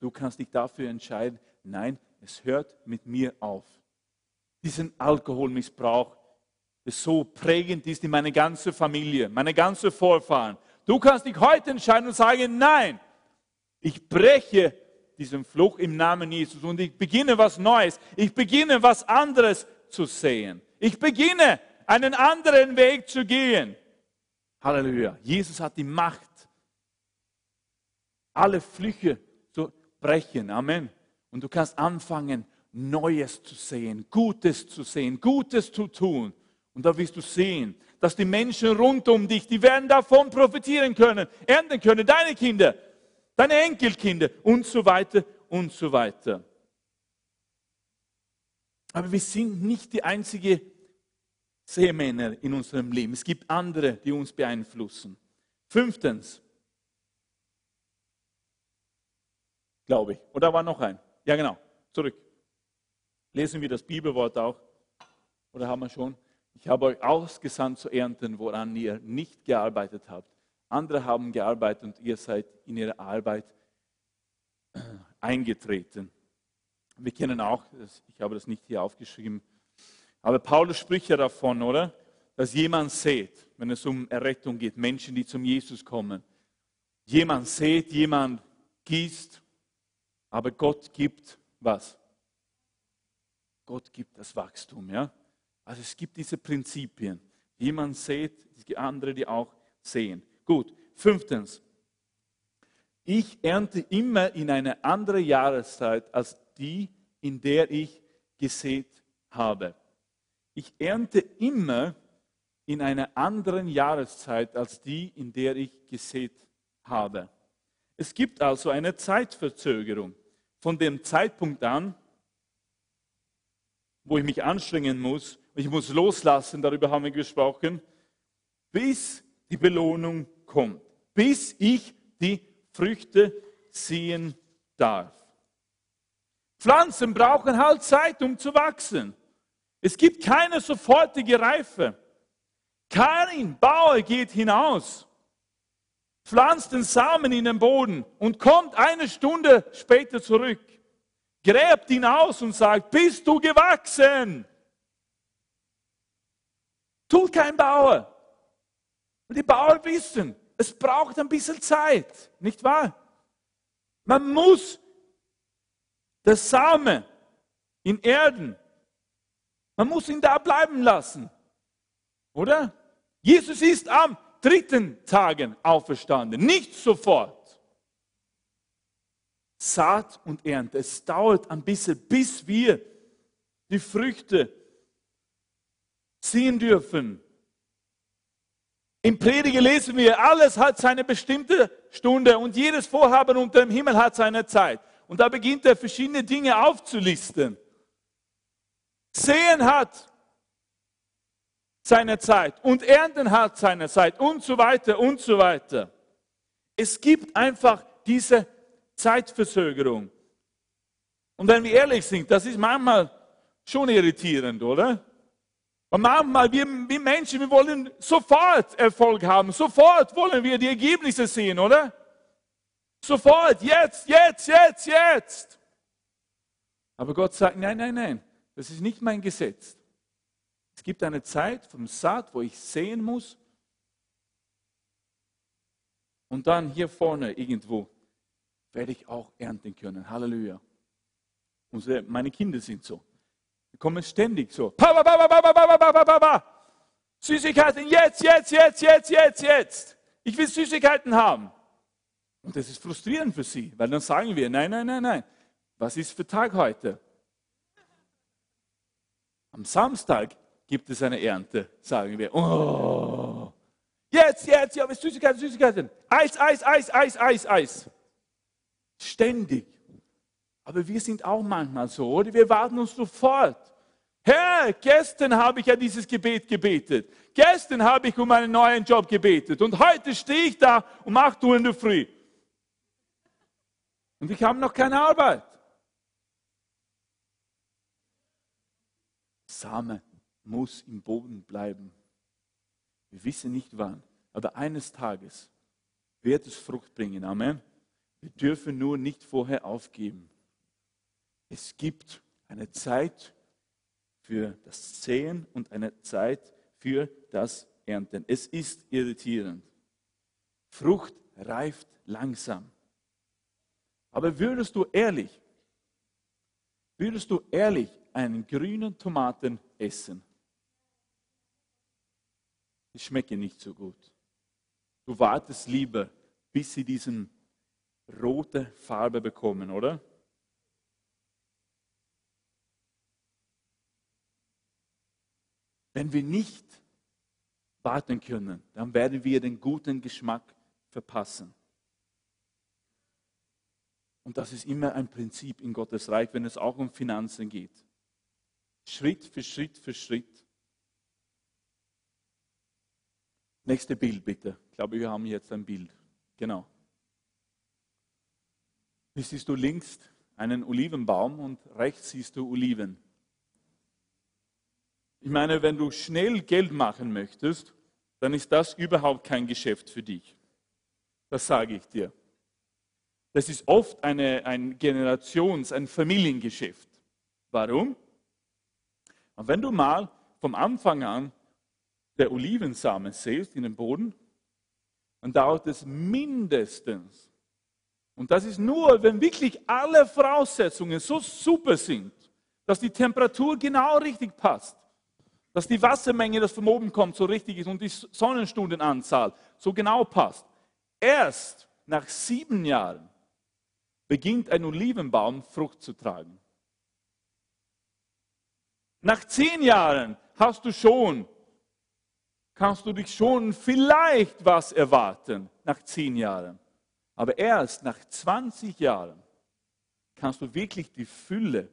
Du kannst dich dafür entscheiden, nein, es hört mit mir auf. Diesen Alkoholmissbrauch, der so prägend ist in meine ganze Familie, meine ganze Vorfahren. Du kannst dich heute entscheiden und sagen, nein, ich breche diesen Fluch im Namen Jesus und ich beginne was Neues. Ich beginne was anderes zu sehen. Ich beginne einen anderen Weg zu gehen. Halleluja. Jesus hat die Macht, alle Flüche zu brechen. Amen. Und du kannst anfangen, Neues zu sehen, Gutes zu sehen, Gutes zu tun. Und da wirst du sehen, dass die Menschen rund um dich, die werden davon profitieren können, ernten können, deine Kinder, deine Enkelkinder und so weiter und so weiter. Aber wir sind nicht die einzige Seemänner in unserem Leben. Es gibt andere, die uns beeinflussen. Fünftens, glaube ich. Oder war noch ein? Ja, genau. Zurück. Lesen wir das Bibelwort auch. Oder haben wir schon? Ich habe euch ausgesandt zu ernten, woran ihr nicht gearbeitet habt. Andere haben gearbeitet und ihr seid in ihre Arbeit eingetreten. Wir kennen auch, ich habe das nicht hier aufgeschrieben, aber Paulus spricht ja davon, oder? Dass jemand sät, wenn es um Errettung geht, Menschen, die zum Jesus kommen. Jemand sät, jemand gießt, aber Gott gibt was? Gott gibt das Wachstum, ja? Also es gibt diese Prinzipien. Jemand sät, andere, die auch sehen. Gut, fünftens. Ich ernte immer in eine andere Jahreszeit als die, in der ich gesät habe. Ich ernte immer in einer anderen Jahreszeit als die, in der ich gesät habe. Es gibt also eine Zeitverzögerung von dem Zeitpunkt an, wo ich mich anstrengen muss, ich muss loslassen, darüber haben wir gesprochen, bis die Belohnung kommt, bis ich die Früchte sehen darf. Pflanzen brauchen halt Zeit, um zu wachsen. Es gibt keine sofortige Reife. Kein Bauer geht hinaus, pflanzt den Samen in den Boden und kommt eine Stunde später zurück, gräbt ihn aus und sagt, bist du gewachsen? Tut kein Bauer. Und die Bauern wissen, es braucht ein bisschen Zeit, nicht wahr? Man muss das Same in Erden man muss ihn da bleiben lassen. Oder? Jesus ist am dritten Tagen auferstanden, nicht sofort. Saat und Ernte. Es dauert ein bisschen, bis wir die Früchte sehen dürfen. Im Prediger lesen wir, alles hat seine bestimmte Stunde und jedes Vorhaben unter dem Himmel hat seine Zeit. Und da beginnt er verschiedene Dinge aufzulisten. Sehen hat seine Zeit und Ernten hat seine Zeit und so weiter und so weiter. Es gibt einfach diese Zeitverzögerung. Und wenn wir ehrlich sind, das ist manchmal schon irritierend, oder? Und manchmal, wir, wir Menschen, wir wollen sofort Erfolg haben, sofort wollen wir die Ergebnisse sehen, oder? Sofort, jetzt, jetzt, jetzt, jetzt. Aber Gott sagt, nein, nein, nein, das ist nicht mein Gesetz. Es gibt eine Zeit vom Saat, wo ich sehen muss. Und dann hier vorne irgendwo werde ich auch ernten können. Halleluja. Unsere, meine Kinder sind so. Die kommen ständig so. Süßigkeiten, jetzt, jetzt, jetzt, jetzt, jetzt, jetzt. Ich will Süßigkeiten haben. Und das ist frustrierend für sie, weil dann sagen wir, nein, nein, nein, nein. Was ist für Tag heute? Am Samstag gibt es eine Ernte, sagen wir. Oh, jetzt, jetzt, ja, Süßigkeiten, Süßigkeiten. Eis, Eis, Eis, Eis, Eis, Eis. Ständig. Aber wir sind auch manchmal so, oder? Wir warten uns sofort Herr, gestern habe ich ja dieses Gebet gebetet. Gestern habe ich um einen neuen Job gebetet. Und heute stehe ich da um 8 Uhr in der Früh. Und ich habe noch keine Arbeit. Same muss im Boden bleiben. Wir wissen nicht wann, aber eines Tages wird es Frucht bringen. Amen. Wir dürfen nur nicht vorher aufgeben. Es gibt eine Zeit für das Säen und eine Zeit für das Ernten. Es ist irritierend. Frucht reift langsam. Aber würdest du ehrlich, würdest du ehrlich einen grünen Tomaten essen? Die schmecken nicht so gut. Du wartest lieber, bis sie diesen rote Farbe bekommen, oder? Wenn wir nicht warten können, dann werden wir den guten Geschmack verpassen. Und das ist immer ein Prinzip in Gottes Reich, wenn es auch um Finanzen geht. Schritt für Schritt für Schritt. Nächste Bild bitte. Ich glaube, wir haben jetzt ein Bild. Genau. Hier siehst du links einen Olivenbaum und rechts siehst du Oliven. Ich meine, wenn du schnell Geld machen möchtest, dann ist das überhaupt kein Geschäft für dich. Das sage ich dir. Das ist oft eine, ein Generations-, ein Familiengeschäft. Warum? Und wenn du mal vom Anfang an der Olivensamen säst in den Boden, dann dauert es mindestens, und das ist nur, wenn wirklich alle Voraussetzungen so super sind, dass die Temperatur genau richtig passt, dass die Wassermenge, das von oben kommt, so richtig ist und die Sonnenstundenanzahl so genau passt. Erst nach sieben Jahren beginnt ein Olivenbaum Frucht zu tragen. Nach zehn Jahren hast du schon, kannst du dich schon vielleicht was erwarten, nach zehn Jahren. Aber erst nach 20 Jahren kannst du wirklich die Fülle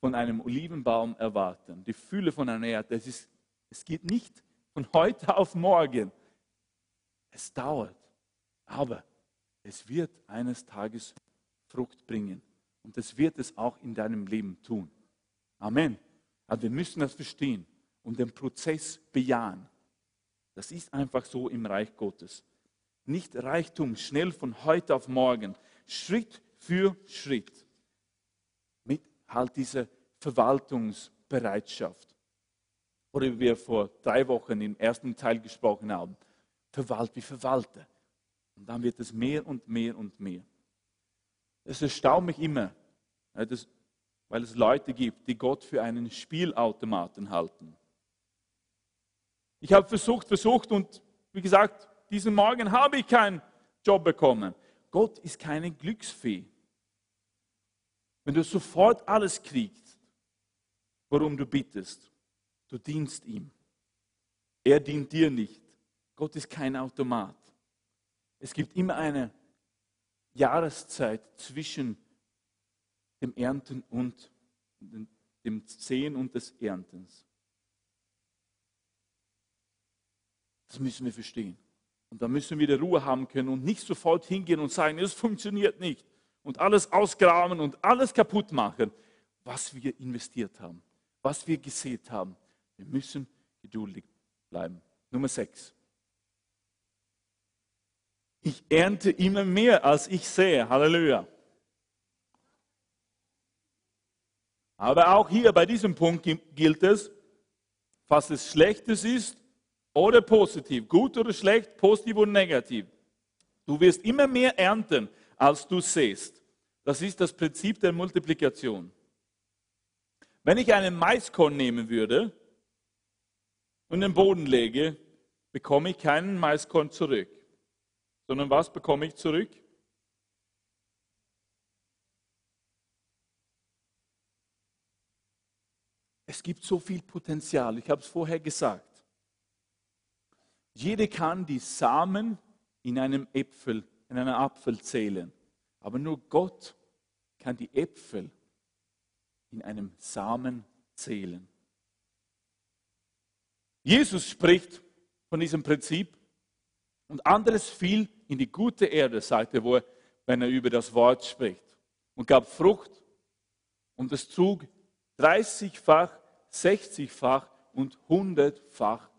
von einem Olivenbaum erwarten, die Fülle von einer Erde. Es, ist, es geht nicht von heute auf morgen. Es dauert, aber es wird eines Tages Frucht bringen. Und es wird es auch in deinem Leben tun. Amen. Aber wir müssen das verstehen und den Prozess bejahen. Das ist einfach so im Reich Gottes. Nicht Reichtum schnell von heute auf morgen, Schritt für Schritt. Mit halt dieser Verwaltungsbereitschaft. Oder wie wir vor drei Wochen im ersten Teil gesprochen haben. Verwalt wie Verwalter. Und dann wird es mehr und mehr und mehr. Es erstaunt mich immer, weil es Leute gibt, die Gott für einen Spielautomaten halten. Ich habe versucht, versucht und wie gesagt, diesen Morgen habe ich keinen Job bekommen. Gott ist keine Glücksfee. Wenn du sofort alles kriegst, worum du bittest, du dienst ihm. Er dient dir nicht. Gott ist kein Automat. Es gibt immer eine Jahreszeit zwischen dem Ernten und dem Sehen und des Erntens. Das müssen wir verstehen. Und da müssen wir wieder Ruhe haben können und nicht sofort hingehen und sagen, es funktioniert nicht. Und alles ausgraben und alles kaputt machen, was wir investiert haben, was wir gesät haben. Wir müssen geduldig bleiben. Nummer 6. Ich ernte immer mehr, als ich sehe. Halleluja. Aber auch hier bei diesem Punkt gilt es, was es Schlechtes ist, oder positiv, gut oder schlecht, positiv oder negativ. Du wirst immer mehr ernten, als du säst. Das ist das Prinzip der Multiplikation. Wenn ich einen Maiskorn nehmen würde und den Boden lege, bekomme ich keinen Maiskorn zurück, sondern was bekomme ich zurück? Es gibt so viel Potenzial, ich habe es vorher gesagt. Jeder kann die Samen in einem Äpfel, in einem Apfel zählen. Aber nur Gott kann die Äpfel in einem Samen zählen. Jesus spricht von diesem Prinzip und anderes fiel in die gute Erde, sagt er, wo er, wenn er über das Wort spricht, und gab Frucht und es trug 30-fach, 60-fach und 100-fach.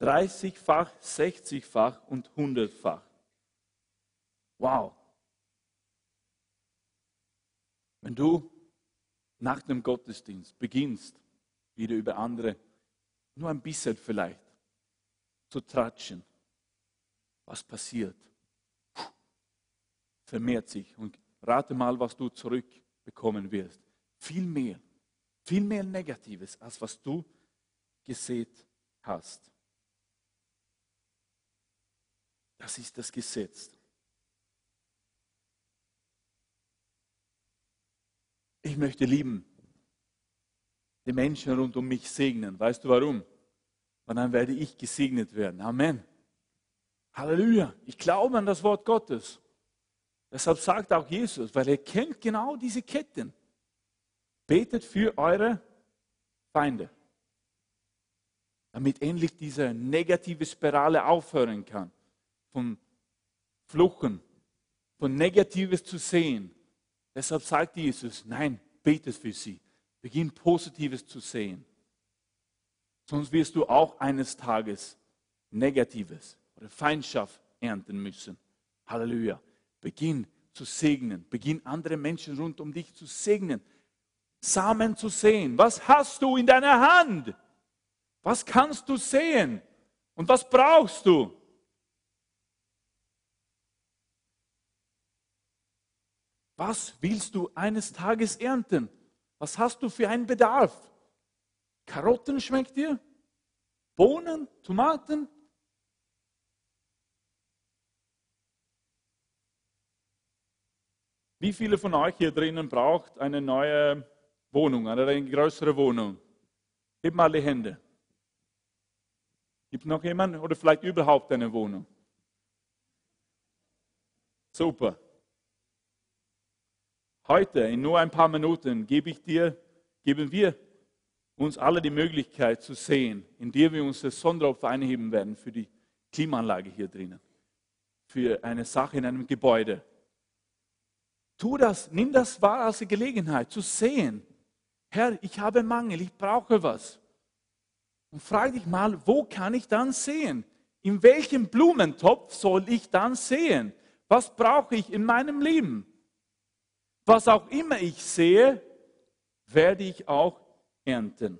30-fach, 60-fach und 100-fach. Wow. Wenn du nach dem Gottesdienst beginnst, wieder über andere, nur ein bisschen vielleicht, zu tratschen, was passiert? Vermehrt sich und rate mal, was du zurückbekommen wirst. Viel mehr, viel mehr Negatives, als was du gesät hast. Das ist das Gesetz. Ich möchte lieben, die Menschen rund um mich segnen. Weißt du warum? Und dann werde ich gesegnet werden. Amen. Halleluja. Ich glaube an das Wort Gottes. Deshalb sagt auch Jesus, weil er kennt genau diese Ketten. Betet für eure Feinde, damit endlich diese negative Spirale aufhören kann. Von Fluchen, von Negatives zu sehen. Deshalb sagt Jesus, nein, betet für sie. Beginn Positives zu sehen. Sonst wirst du auch eines Tages Negatives oder Feindschaft ernten müssen. Halleluja. Beginn zu segnen. Beginn andere Menschen rund um dich zu segnen. Samen zu sehen. Was hast du in deiner Hand? Was kannst du sehen? Und was brauchst du? Was willst du eines Tages ernten? Was hast du für einen Bedarf? Karotten schmeckt dir? Bohnen? Tomaten? Wie viele von euch hier drinnen braucht eine neue Wohnung, eine größere Wohnung? Heb mal die Hände. Gibt noch jemanden oder vielleicht überhaupt eine Wohnung? Super. Heute, in nur ein paar Minuten, gebe ich dir, geben wir uns alle die Möglichkeit zu sehen, indem wir uns das Sonderopfer einheben werden für die Klimaanlage hier drinnen, für eine Sache in einem Gebäude. Tu das, nimm das wahr als Gelegenheit zu sehen. Herr, ich habe Mangel, ich brauche was. Und frage dich mal, wo kann ich dann sehen? In welchem Blumentopf soll ich dann sehen? Was brauche ich in meinem Leben? Was auch immer ich sehe, werde ich auch ernten.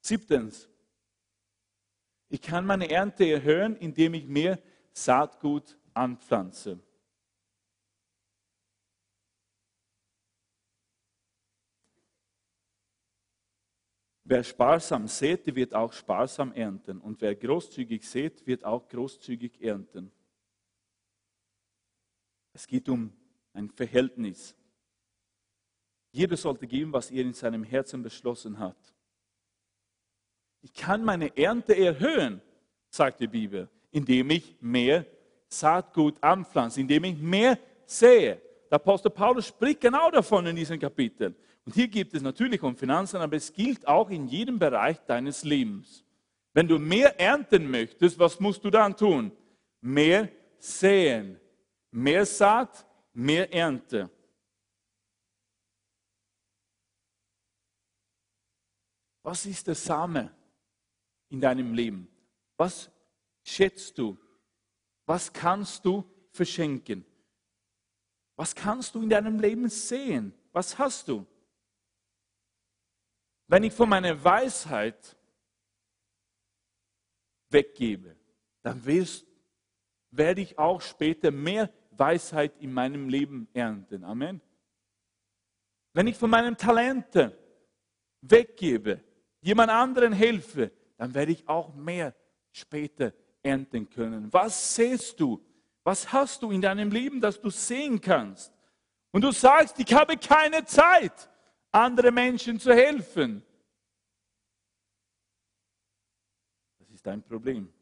Siebtens, ich kann meine Ernte erhöhen, indem ich mehr Saatgut anpflanze. Wer sparsam sät, wird auch sparsam ernten. Und wer großzügig sät, wird auch großzügig ernten. Es geht um ein Verhältnis. Jeder sollte geben, was er in seinem Herzen beschlossen hat. Ich kann meine Ernte erhöhen, sagt die Bibel, indem ich mehr Saatgut anpflanze, indem ich mehr sehe. Der Apostel Paulus spricht genau davon in diesem Kapitel. Und hier gibt es natürlich um Finanzen, aber es gilt auch in jedem Bereich deines Lebens. Wenn du mehr ernten möchtest, was musst du dann tun? Mehr säen. Mehr Saat, mehr Ernte. Was ist der Same in deinem Leben? Was schätzt du? Was kannst du verschenken? Was kannst du in deinem Leben sehen? Was hast du? Wenn ich von meiner Weisheit weggebe, dann werde ich auch später mehr Weisheit in meinem Leben ernten. Amen. Wenn ich von meinem Talente weggebe, jemand anderen helfe, dann werde ich auch mehr später ernten können. Was siehst du? Was hast du in deinem Leben, das du sehen kannst? Und du sagst, ich habe keine Zeit, anderen Menschen zu helfen. Das ist dein Problem.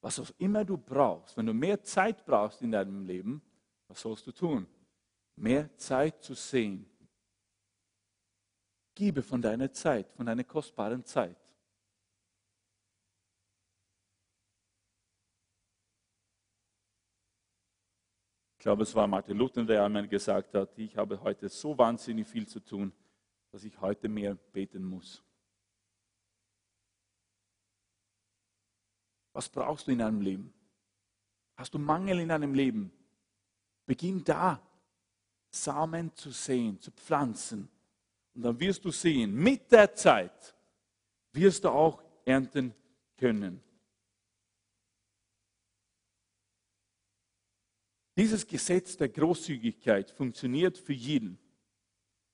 Was auch immer du brauchst, wenn du mehr Zeit brauchst in deinem Leben, was sollst du tun? Mehr Zeit zu sehen, Gebe von deiner Zeit, von deiner kostbaren Zeit. Ich glaube, es war Martin Luther, der einmal gesagt hat, ich habe heute so wahnsinnig viel zu tun, dass ich heute mehr beten muss. Was brauchst du in deinem Leben? Hast du Mangel in deinem Leben? Beginn da, Samen zu sehen, zu pflanzen. Und dann wirst du sehen, mit der Zeit wirst du auch ernten können. Dieses Gesetz der Großzügigkeit funktioniert für jeden.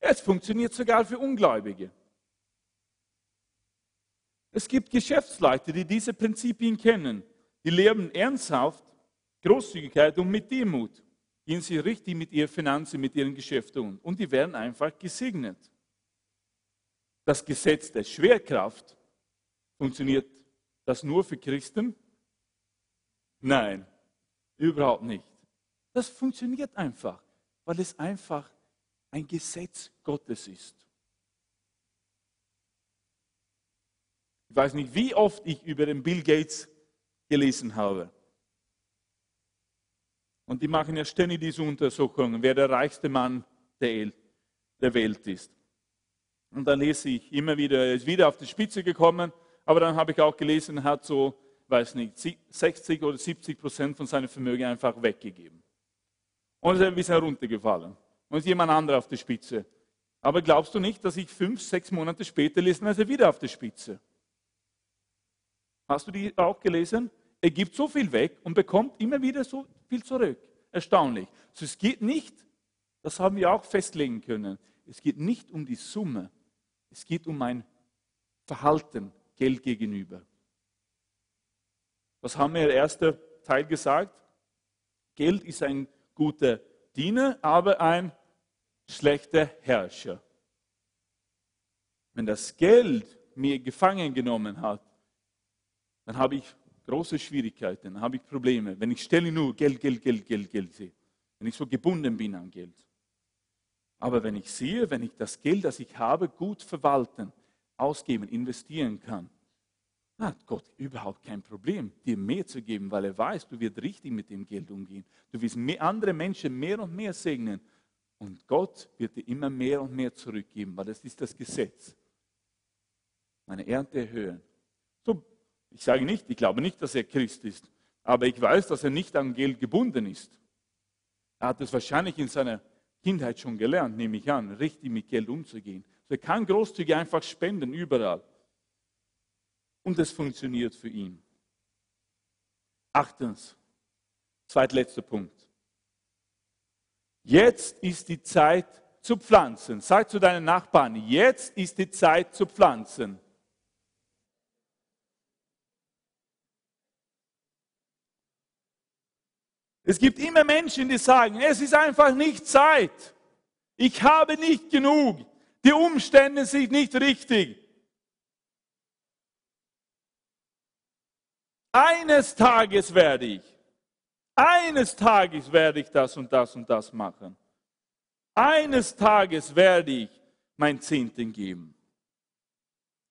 Es funktioniert sogar für Ungläubige. Es gibt Geschäftsleute, die diese Prinzipien kennen. Die leben ernsthaft Großzügigkeit und mit Demut. Gehen sie richtig mit ihren Finanzen, mit ihren Geschäften um. Und die werden einfach gesegnet. Das Gesetz der Schwerkraft, funktioniert das nur für Christen? Nein, überhaupt nicht. Das funktioniert einfach, weil es einfach ein Gesetz Gottes ist. Ich weiß nicht, wie oft ich über den Bill Gates gelesen habe. Und die machen ja ständig diese Untersuchungen, wer der reichste Mann der Welt ist. Und dann lese ich immer wieder, er ist wieder auf die Spitze gekommen, aber dann habe ich auch gelesen, er hat so, weiß nicht, 60 oder 70 Prozent von seinem Vermögen einfach weggegeben. Und ist ein bisschen heruntergefallen. Und ist jemand anderer auf der Spitze. Aber glaubst du nicht, dass ich fünf, sechs Monate später lese, ist er wieder auf der Spitze? Hast du die auch gelesen? Er gibt so viel weg und bekommt immer wieder so viel zurück. Erstaunlich. Also es geht nicht, das haben wir auch festlegen können, es geht nicht um die Summe, es geht um mein Verhalten Geld gegenüber. Was haben wir im ersten Teil gesagt? Geld ist ein guter Diener, aber ein schlechter Herrscher. Wenn das Geld mir gefangen genommen hat, dann habe ich große Schwierigkeiten, dann habe ich Probleme. Wenn ich stelle nur Geld, Geld, Geld, Geld, Geld sehe, wenn ich so gebunden bin an Geld. Aber wenn ich sehe, wenn ich das Geld, das ich habe, gut verwalten, ausgeben, investieren kann, hat Gott überhaupt kein Problem, dir mehr zu geben, weil er weiß, du wirst richtig mit dem Geld umgehen. Du wirst mehr, andere Menschen mehr und mehr segnen. Und Gott wird dir immer mehr und mehr zurückgeben, weil das ist das Gesetz. Meine Ernte erhöhen. So, ich sage nicht, ich glaube nicht, dass er Christ ist, aber ich weiß, dass er nicht an Geld gebunden ist. Er hat es wahrscheinlich in seiner Kindheit schon gelernt, nehme ich an, richtig mit Geld umzugehen. So, er kann großzügig einfach spenden, überall und es funktioniert für ihn. Achtens, zweitletzter Punkt. Jetzt ist die Zeit zu pflanzen. Sag zu deinen Nachbarn, jetzt ist die Zeit zu pflanzen. Es gibt immer Menschen, die sagen, es ist einfach nicht Zeit. Ich habe nicht genug. Die Umstände sind nicht richtig. Eines Tages werde ich, eines Tages werde ich das und das und das machen. Eines Tages werde ich mein Zehnten geben.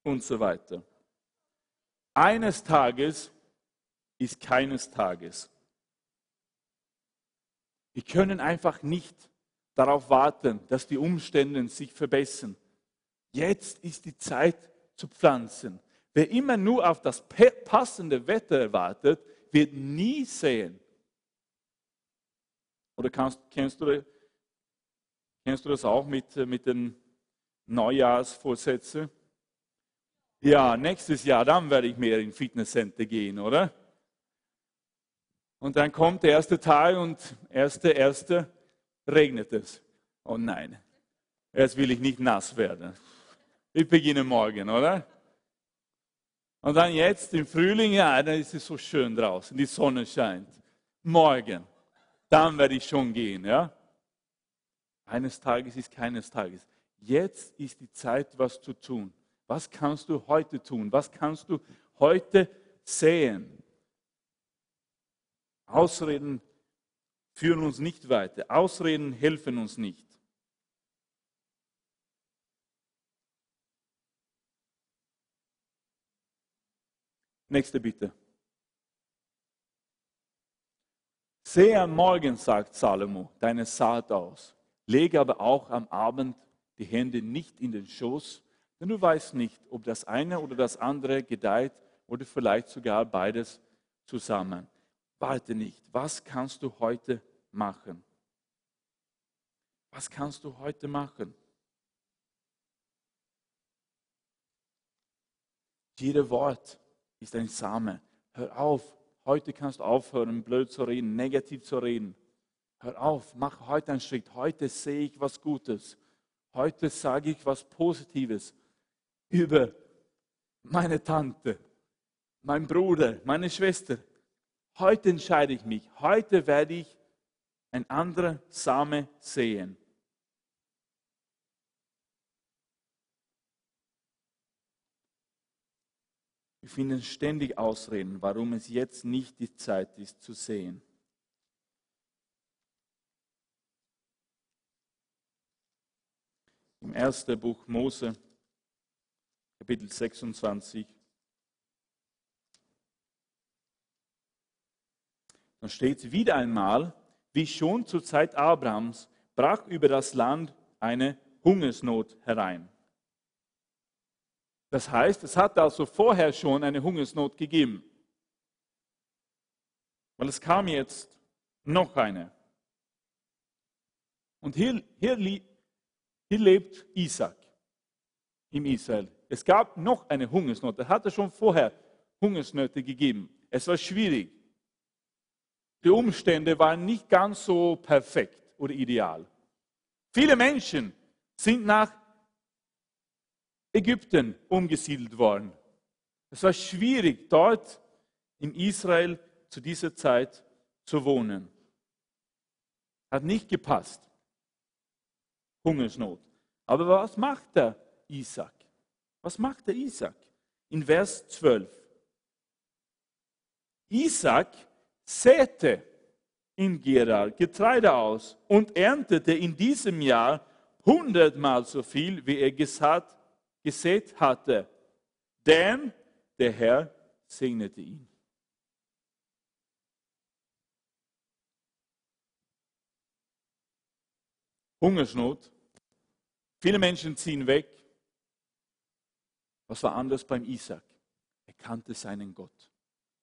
Und so weiter. Eines Tages ist keines Tages. Wir können einfach nicht darauf warten, dass die Umstände sich verbessern. Jetzt ist die Zeit zu pflanzen. Wer immer nur auf das passende Wetter wartet, wird nie sehen. Oder kannst, kennst, du, kennst du das auch mit, mit den Neujahrsvorsätzen? Ja, nächstes Jahr, dann werde ich mehr in Fitnesscenter gehen, oder? Und dann kommt der erste Tag und erste, erste regnet es. Oh nein, jetzt will ich nicht nass werden. Ich beginne morgen, oder? Und dann jetzt im Frühling, ja, dann ist es so schön draußen, die Sonne scheint. Morgen, dann werde ich schon gehen, ja. Eines Tages ist keines Tages. Jetzt ist die Zeit, was zu tun. Was kannst du heute tun? Was kannst du heute sehen? Ausreden führen uns nicht weiter. Ausreden helfen uns nicht. Nächste bitte. Sehe am Morgen, sagt Salomo, deine Saat aus. Lege aber auch am Abend die Hände nicht in den Schoß, denn du weißt nicht, ob das eine oder das andere gedeiht oder vielleicht sogar beides zusammen. Warte nicht. Was kannst du heute machen? Was kannst du heute machen? Jeder Wort ist ein Same. Hör auf. Heute kannst du aufhören, blöd zu reden, negativ zu reden. Hör auf, mach heute einen Schritt. Heute sehe ich was Gutes. Heute sage ich was Positives über meine Tante, mein Bruder, meine Schwester. Heute entscheide ich mich. Heute werde ich ein anderer Same sehen. Wir finden ständig Ausreden, warum es jetzt nicht die Zeit ist zu sehen. Im ersten Buch Mose, Kapitel 26, dann steht wieder einmal, wie schon zur Zeit Abrahams brach über das Land eine Hungersnot herein. Das heißt, es hat also vorher schon eine Hungersnot gegeben. Weil es kam jetzt noch eine. Und hier, hier, hier lebt Isaac im Israel. Es gab noch eine Hungersnot. Es hatte schon vorher Hungersnöte gegeben. Es war schwierig. Die Umstände waren nicht ganz so perfekt oder ideal. Viele Menschen sind nach Ägypten umgesiedelt worden. Es war schwierig, dort in Israel zu dieser Zeit zu wohnen. Hat nicht gepasst. Hungersnot. Aber was macht der Isaac? Was macht der Isaac? In Vers 12. Isaac säte in Gerar Getreide aus und erntete in diesem Jahr hundertmal so viel, wie er gesagt gesät hatte, denn der Herr segnete ihn. Hungersnot. Viele Menschen ziehen weg. Was war anders beim Isaac? Er kannte seinen Gott.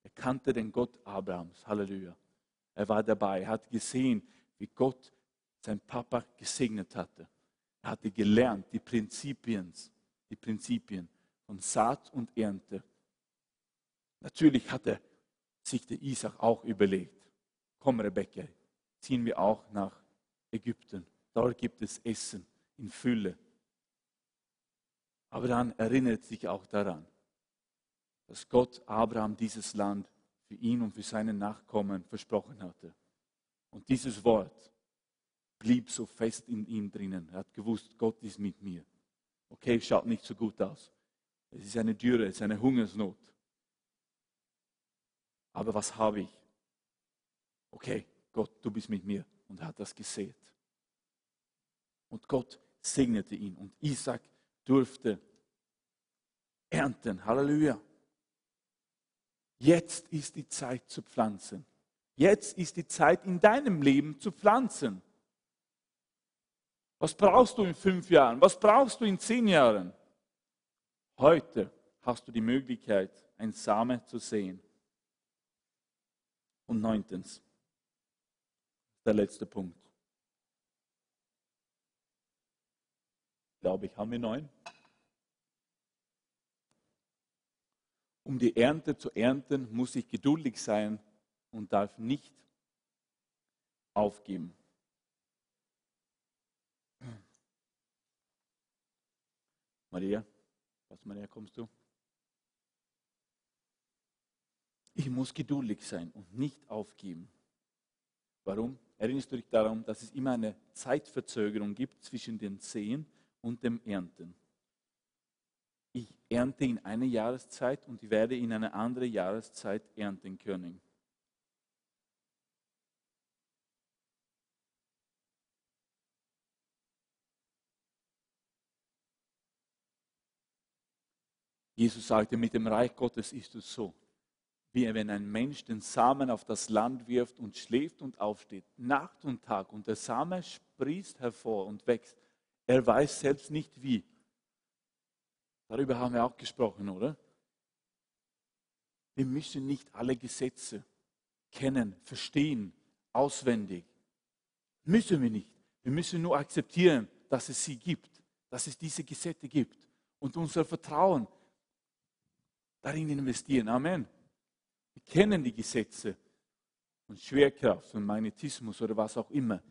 Er kannte den Gott Abrahams. Halleluja. Er war dabei. Er hat gesehen, wie Gott sein Papa gesegnet hatte. Er hatte gelernt, die Prinzipien die Prinzipien von Saat und Ernte. Natürlich hatte sich der Isaac auch überlegt, komm Rebecca, ziehen wir auch nach Ägypten. Dort gibt es Essen in Fülle. Aber dann erinnert sich auch daran, dass Gott Abraham dieses Land für ihn und für seine Nachkommen versprochen hatte. Und dieses Wort blieb so fest in ihm drinnen. Er hat gewusst, Gott ist mit mir okay, schaut nicht so gut aus. Es ist eine Dürre, es ist eine Hungersnot. Aber was habe ich? Okay, Gott, du bist mit mir. Und er hat das gesät. Und Gott segnete ihn. Und Isaac durfte ernten. Halleluja. Jetzt ist die Zeit zu pflanzen. Jetzt ist die Zeit in deinem Leben zu pflanzen. Was brauchst du in fünf Jahren? Was brauchst du in zehn Jahren? Heute hast du die Möglichkeit, ein Same zu sehen. Und neuntens, der letzte Punkt. Glaube ich, haben wir neun. Um die Ernte zu ernten, muss ich geduldig sein und darf nicht aufgeben. Maria, was Maria, kommst du? Ich muss geduldig sein und nicht aufgeben. Warum? Erinnerst du dich daran, dass es immer eine Zeitverzögerung gibt zwischen dem Sehen und dem Ernten? Ich ernte in einer Jahreszeit und ich werde in eine andere Jahreszeit ernten können. Jesus sagte, mit dem Reich Gottes ist es so. wie wenn ein Mensch den Samen auf das Land wirft und schläft und aufsteht, Nacht und Tag, und der Same sprießt hervor und wächst. Er weiß selbst nicht wie. Darüber haben wir auch gesprochen, oder? Wir müssen nicht alle Gesetze kennen, verstehen, auswendig. Müssen wir nicht. Wir müssen nur akzeptieren, dass es sie gibt, dass es diese Gesetze gibt und unser Vertrauen darin investieren. Amen. Wir kennen die Gesetze von Schwerkraft, von Magnetismus oder was auch immer.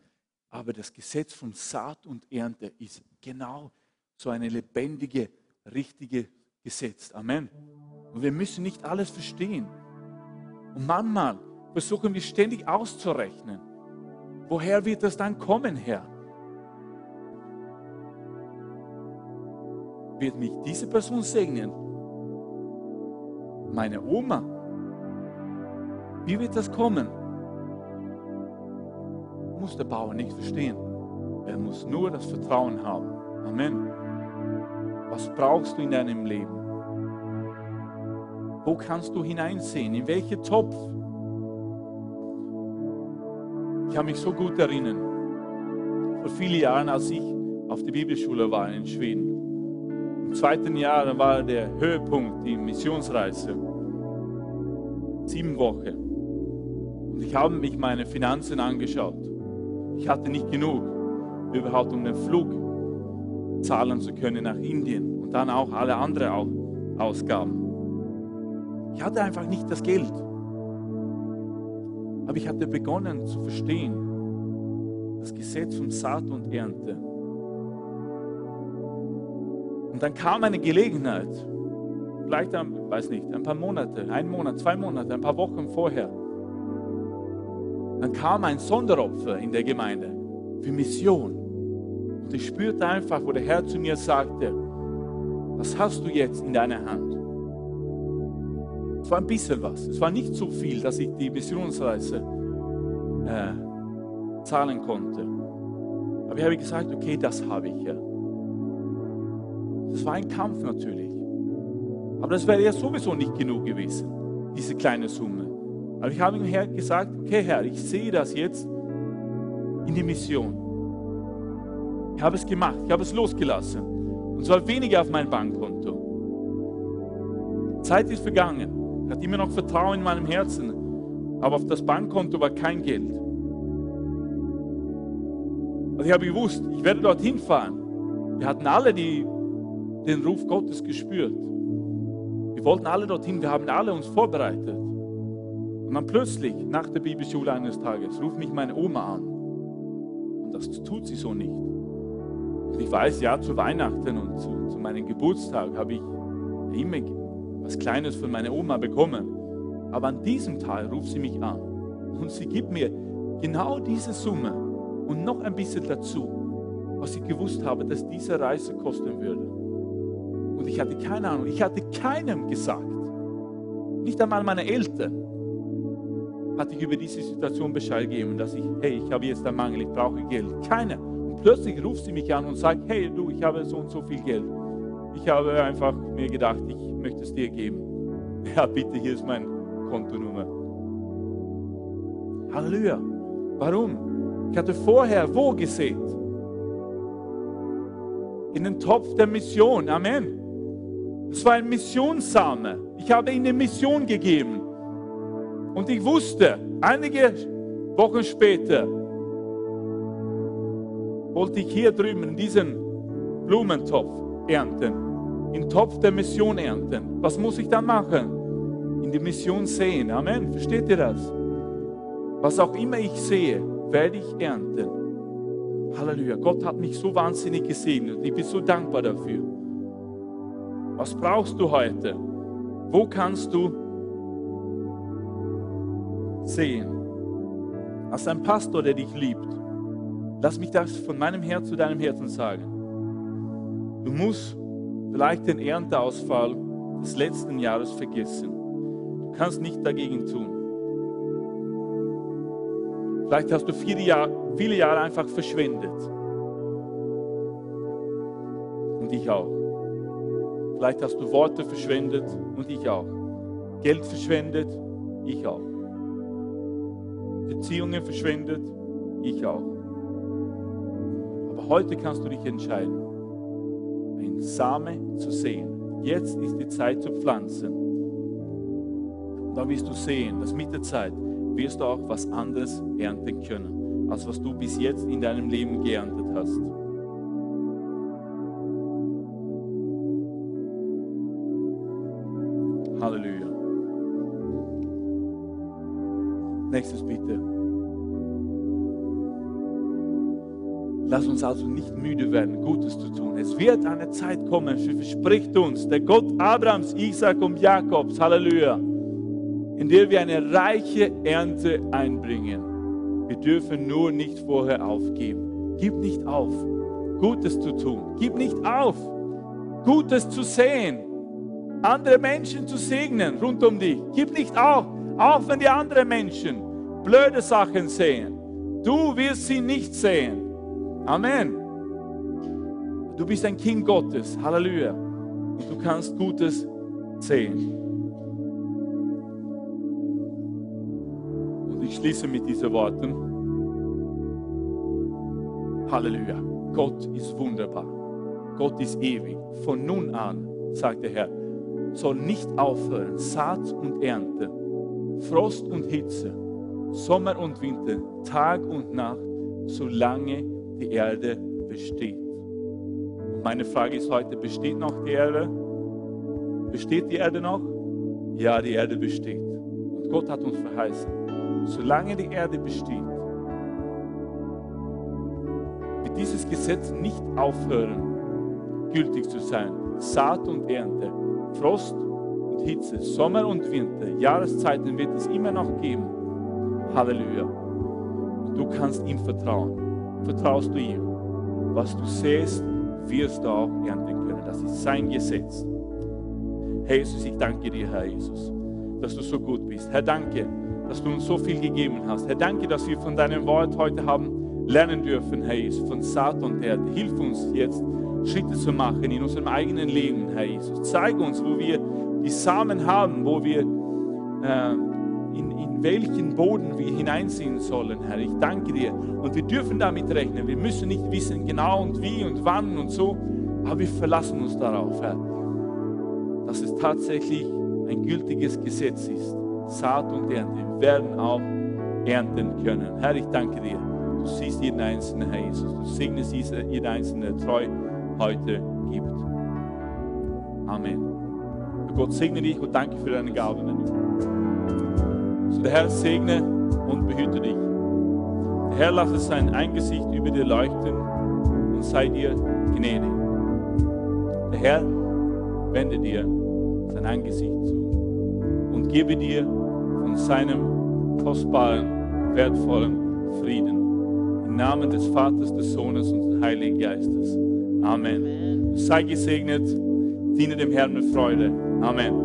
Aber das Gesetz von Saat und Ernte ist genau so eine lebendige, richtige Gesetz. Amen. Und wir müssen nicht alles verstehen. Und manchmal versuchen wir ständig auszurechnen. Woher wird das dann kommen, Herr? Wird mich diese Person segnen? Meine Oma? Wie wird das kommen? Muss der Bauer nicht verstehen. Er muss nur das Vertrauen haben. Amen. Was brauchst du in deinem Leben? Wo kannst du hineinsehen? In welchen Topf? Ich kann mich so gut erinnern, vor vielen Jahren, als ich auf der Bibelschule war in Schweden. Im zweiten Jahr war der Höhepunkt die Missionsreise. Sieben Wochen. Und ich habe mich meine Finanzen angeschaut. Ich hatte nicht genug, überhaupt um den Flug zahlen zu können nach Indien und dann auch alle anderen Ausgaben. Ich hatte einfach nicht das Geld. Aber ich hatte begonnen zu verstehen, das Gesetz von Saat und Ernte. Und dann kam eine Gelegenheit, vielleicht, weiß nicht, ein paar Monate, ein Monat, zwei Monate, ein paar Wochen vorher. Dann kam ein Sonderopfer in der Gemeinde für Mission. Und ich spürte einfach, wo der Herr zu mir sagte, was hast du jetzt in deiner Hand? Es war ein bisschen was. Es war nicht so viel, dass ich die Missionsreise äh, zahlen konnte. Aber ich habe gesagt, okay, das habe ich ja. Das war ein Kampf natürlich. Aber das wäre ja sowieso nicht genug gewesen, diese kleine Summe. Aber ich habe Herrn gesagt, okay Herr, ich sehe das jetzt in die Mission. Ich habe es gemacht, ich habe es losgelassen. Und zwar weniger auf mein Bankkonto. Zeit ist vergangen. Ich hatte immer noch Vertrauen in meinem Herzen, aber auf das Bankkonto war kein Geld. Also ich habe gewusst, ich werde dorthin fahren. Wir hatten alle die, den Ruf Gottes gespürt. Wir wollten alle dorthin, wir haben alle uns vorbereitet. Und dann plötzlich, nach der Bibelschule eines Tages, ruft mich meine Oma an. Und das tut sie so nicht. Und ich weiß, ja, zu Weihnachten und zu, zu meinem Geburtstag habe ich immer was Kleines von meiner Oma bekommen. Aber an diesem Tag ruft sie mich an und sie gibt mir genau diese Summe und noch ein bisschen dazu, was ich gewusst habe, dass diese Reise kosten würde. Und ich hatte keine Ahnung, ich hatte keinem gesagt, nicht einmal meine Eltern, hatte ich über diese Situation Bescheid gegeben, dass ich, hey, ich habe jetzt einen Mangel, ich brauche Geld. Keiner. Und plötzlich ruft sie mich an und sagt, hey, du, ich habe so und so viel Geld. Ich habe einfach mir gedacht, ich möchte es dir geben. Ja, bitte, hier ist meine Kontonummer. Halleluja. Warum? Ich hatte vorher wo gesät? In den Topf der Mission. Amen. Es war ein Missionssame. Ich habe ihnen eine Mission gegeben. Und ich wusste, einige Wochen später wollte ich hier drüben in diesen Blumentopf ernten im Topf der Mission ernten. Was muss ich dann machen? In die Mission sehen. Amen. Versteht ihr das? Was auch immer ich sehe, werde ich ernten. Halleluja. Gott hat mich so wahnsinnig gesegnet. Ich bin so dankbar dafür. Was brauchst du heute? Wo kannst du sehen? Als ein Pastor, der dich liebt, lass mich das von meinem Herz zu deinem Herzen sagen. Du musst vielleicht den Ernteausfall des letzten Jahres vergessen. Du kannst nicht dagegen tun. Vielleicht hast du viele Jahre, viele Jahre einfach verschwendet. Und ich auch. Vielleicht hast du Worte verschwendet und ich auch. Geld verschwendet Ich auch. Beziehungen verschwendet? Ich auch. Aber heute kannst du dich entscheiden, ein Same zu sehen. Jetzt ist die Zeit zu pflanzen. Und dann wirst du sehen, dass mit der Zeit wirst du auch was anderes ernten können, als was du bis jetzt in deinem Leben geerntet hast. Nächstes bitte. Lass uns also nicht müde werden, Gutes zu tun. Es wird eine Zeit kommen, sie verspricht uns, der Gott Abrahams, Isaac und Jakobs, Halleluja, in der wir eine reiche Ernte einbringen. Wir dürfen nur nicht vorher aufgeben. Gib nicht auf, Gutes zu tun. Gib nicht auf, Gutes zu sehen, andere Menschen zu segnen rund um dich. Gib nicht auf, auch wenn die anderen Menschen blöde Sachen sehen. Du wirst sie nicht sehen. Amen. Du bist ein Kind Gottes. Halleluja. Und du kannst Gutes sehen. Und ich schließe mit diesen Worten. Halleluja. Gott ist wunderbar. Gott ist ewig. Von nun an, sagt der Herr, soll nicht aufhören. Saat und Ernte, Frost und Hitze, Sommer und Winter, Tag und Nacht, solange die Erde besteht. Und meine Frage ist heute, besteht noch die Erde? Besteht die Erde noch? Ja, die Erde besteht. Und Gott hat uns verheißen, solange die Erde besteht, wird dieses Gesetz nicht aufhören, gültig zu sein. Saat und Ernte, Frost Hitze, Sommer und Winter, Jahreszeiten wird es immer noch geben. Halleluja. Und du kannst ihm vertrauen. Vertraust du ihm? Was du säst, wirst du auch ernten können. Das ist sein Gesetz. Herr Jesus, ich danke dir, Herr Jesus, dass du so gut bist. Herr, danke, dass du uns so viel gegeben hast. Herr, danke, dass wir von deinem Wort heute haben lernen dürfen, Herr Jesus, von Saat und Erde. Hilf uns jetzt, Schritte zu machen in unserem eigenen Leben, Herr Jesus. Zeig uns, wo wir die Samen haben, wo wir äh, in, in welchen Boden wir hineinsehen sollen, Herr. Ich danke dir. Und wir dürfen damit rechnen. Wir müssen nicht wissen genau und wie und wann und so, aber wir verlassen uns darauf, Herr, dass es tatsächlich ein gültiges Gesetz ist. Saat und Ernte wir werden auch ernten können. Herr, ich danke dir. Du siehst jeden Einzelnen, Herr Jesus. Du segnest jeden Einzelnen, der treu heute gibt. Amen. Gott segne dich und danke für deine Gaben. So der Herr segne und behüte dich. Der Herr lasse sein Angesicht über dir leuchten und sei dir gnädig. Der Herr wende dir sein Angesicht zu und gebe dir von seinem kostbaren, wertvollen Frieden. Im Namen des Vaters, des Sohnes und des Heiligen Geistes. Amen. Sei gesegnet, diene dem Herrn mit Freude. Amen.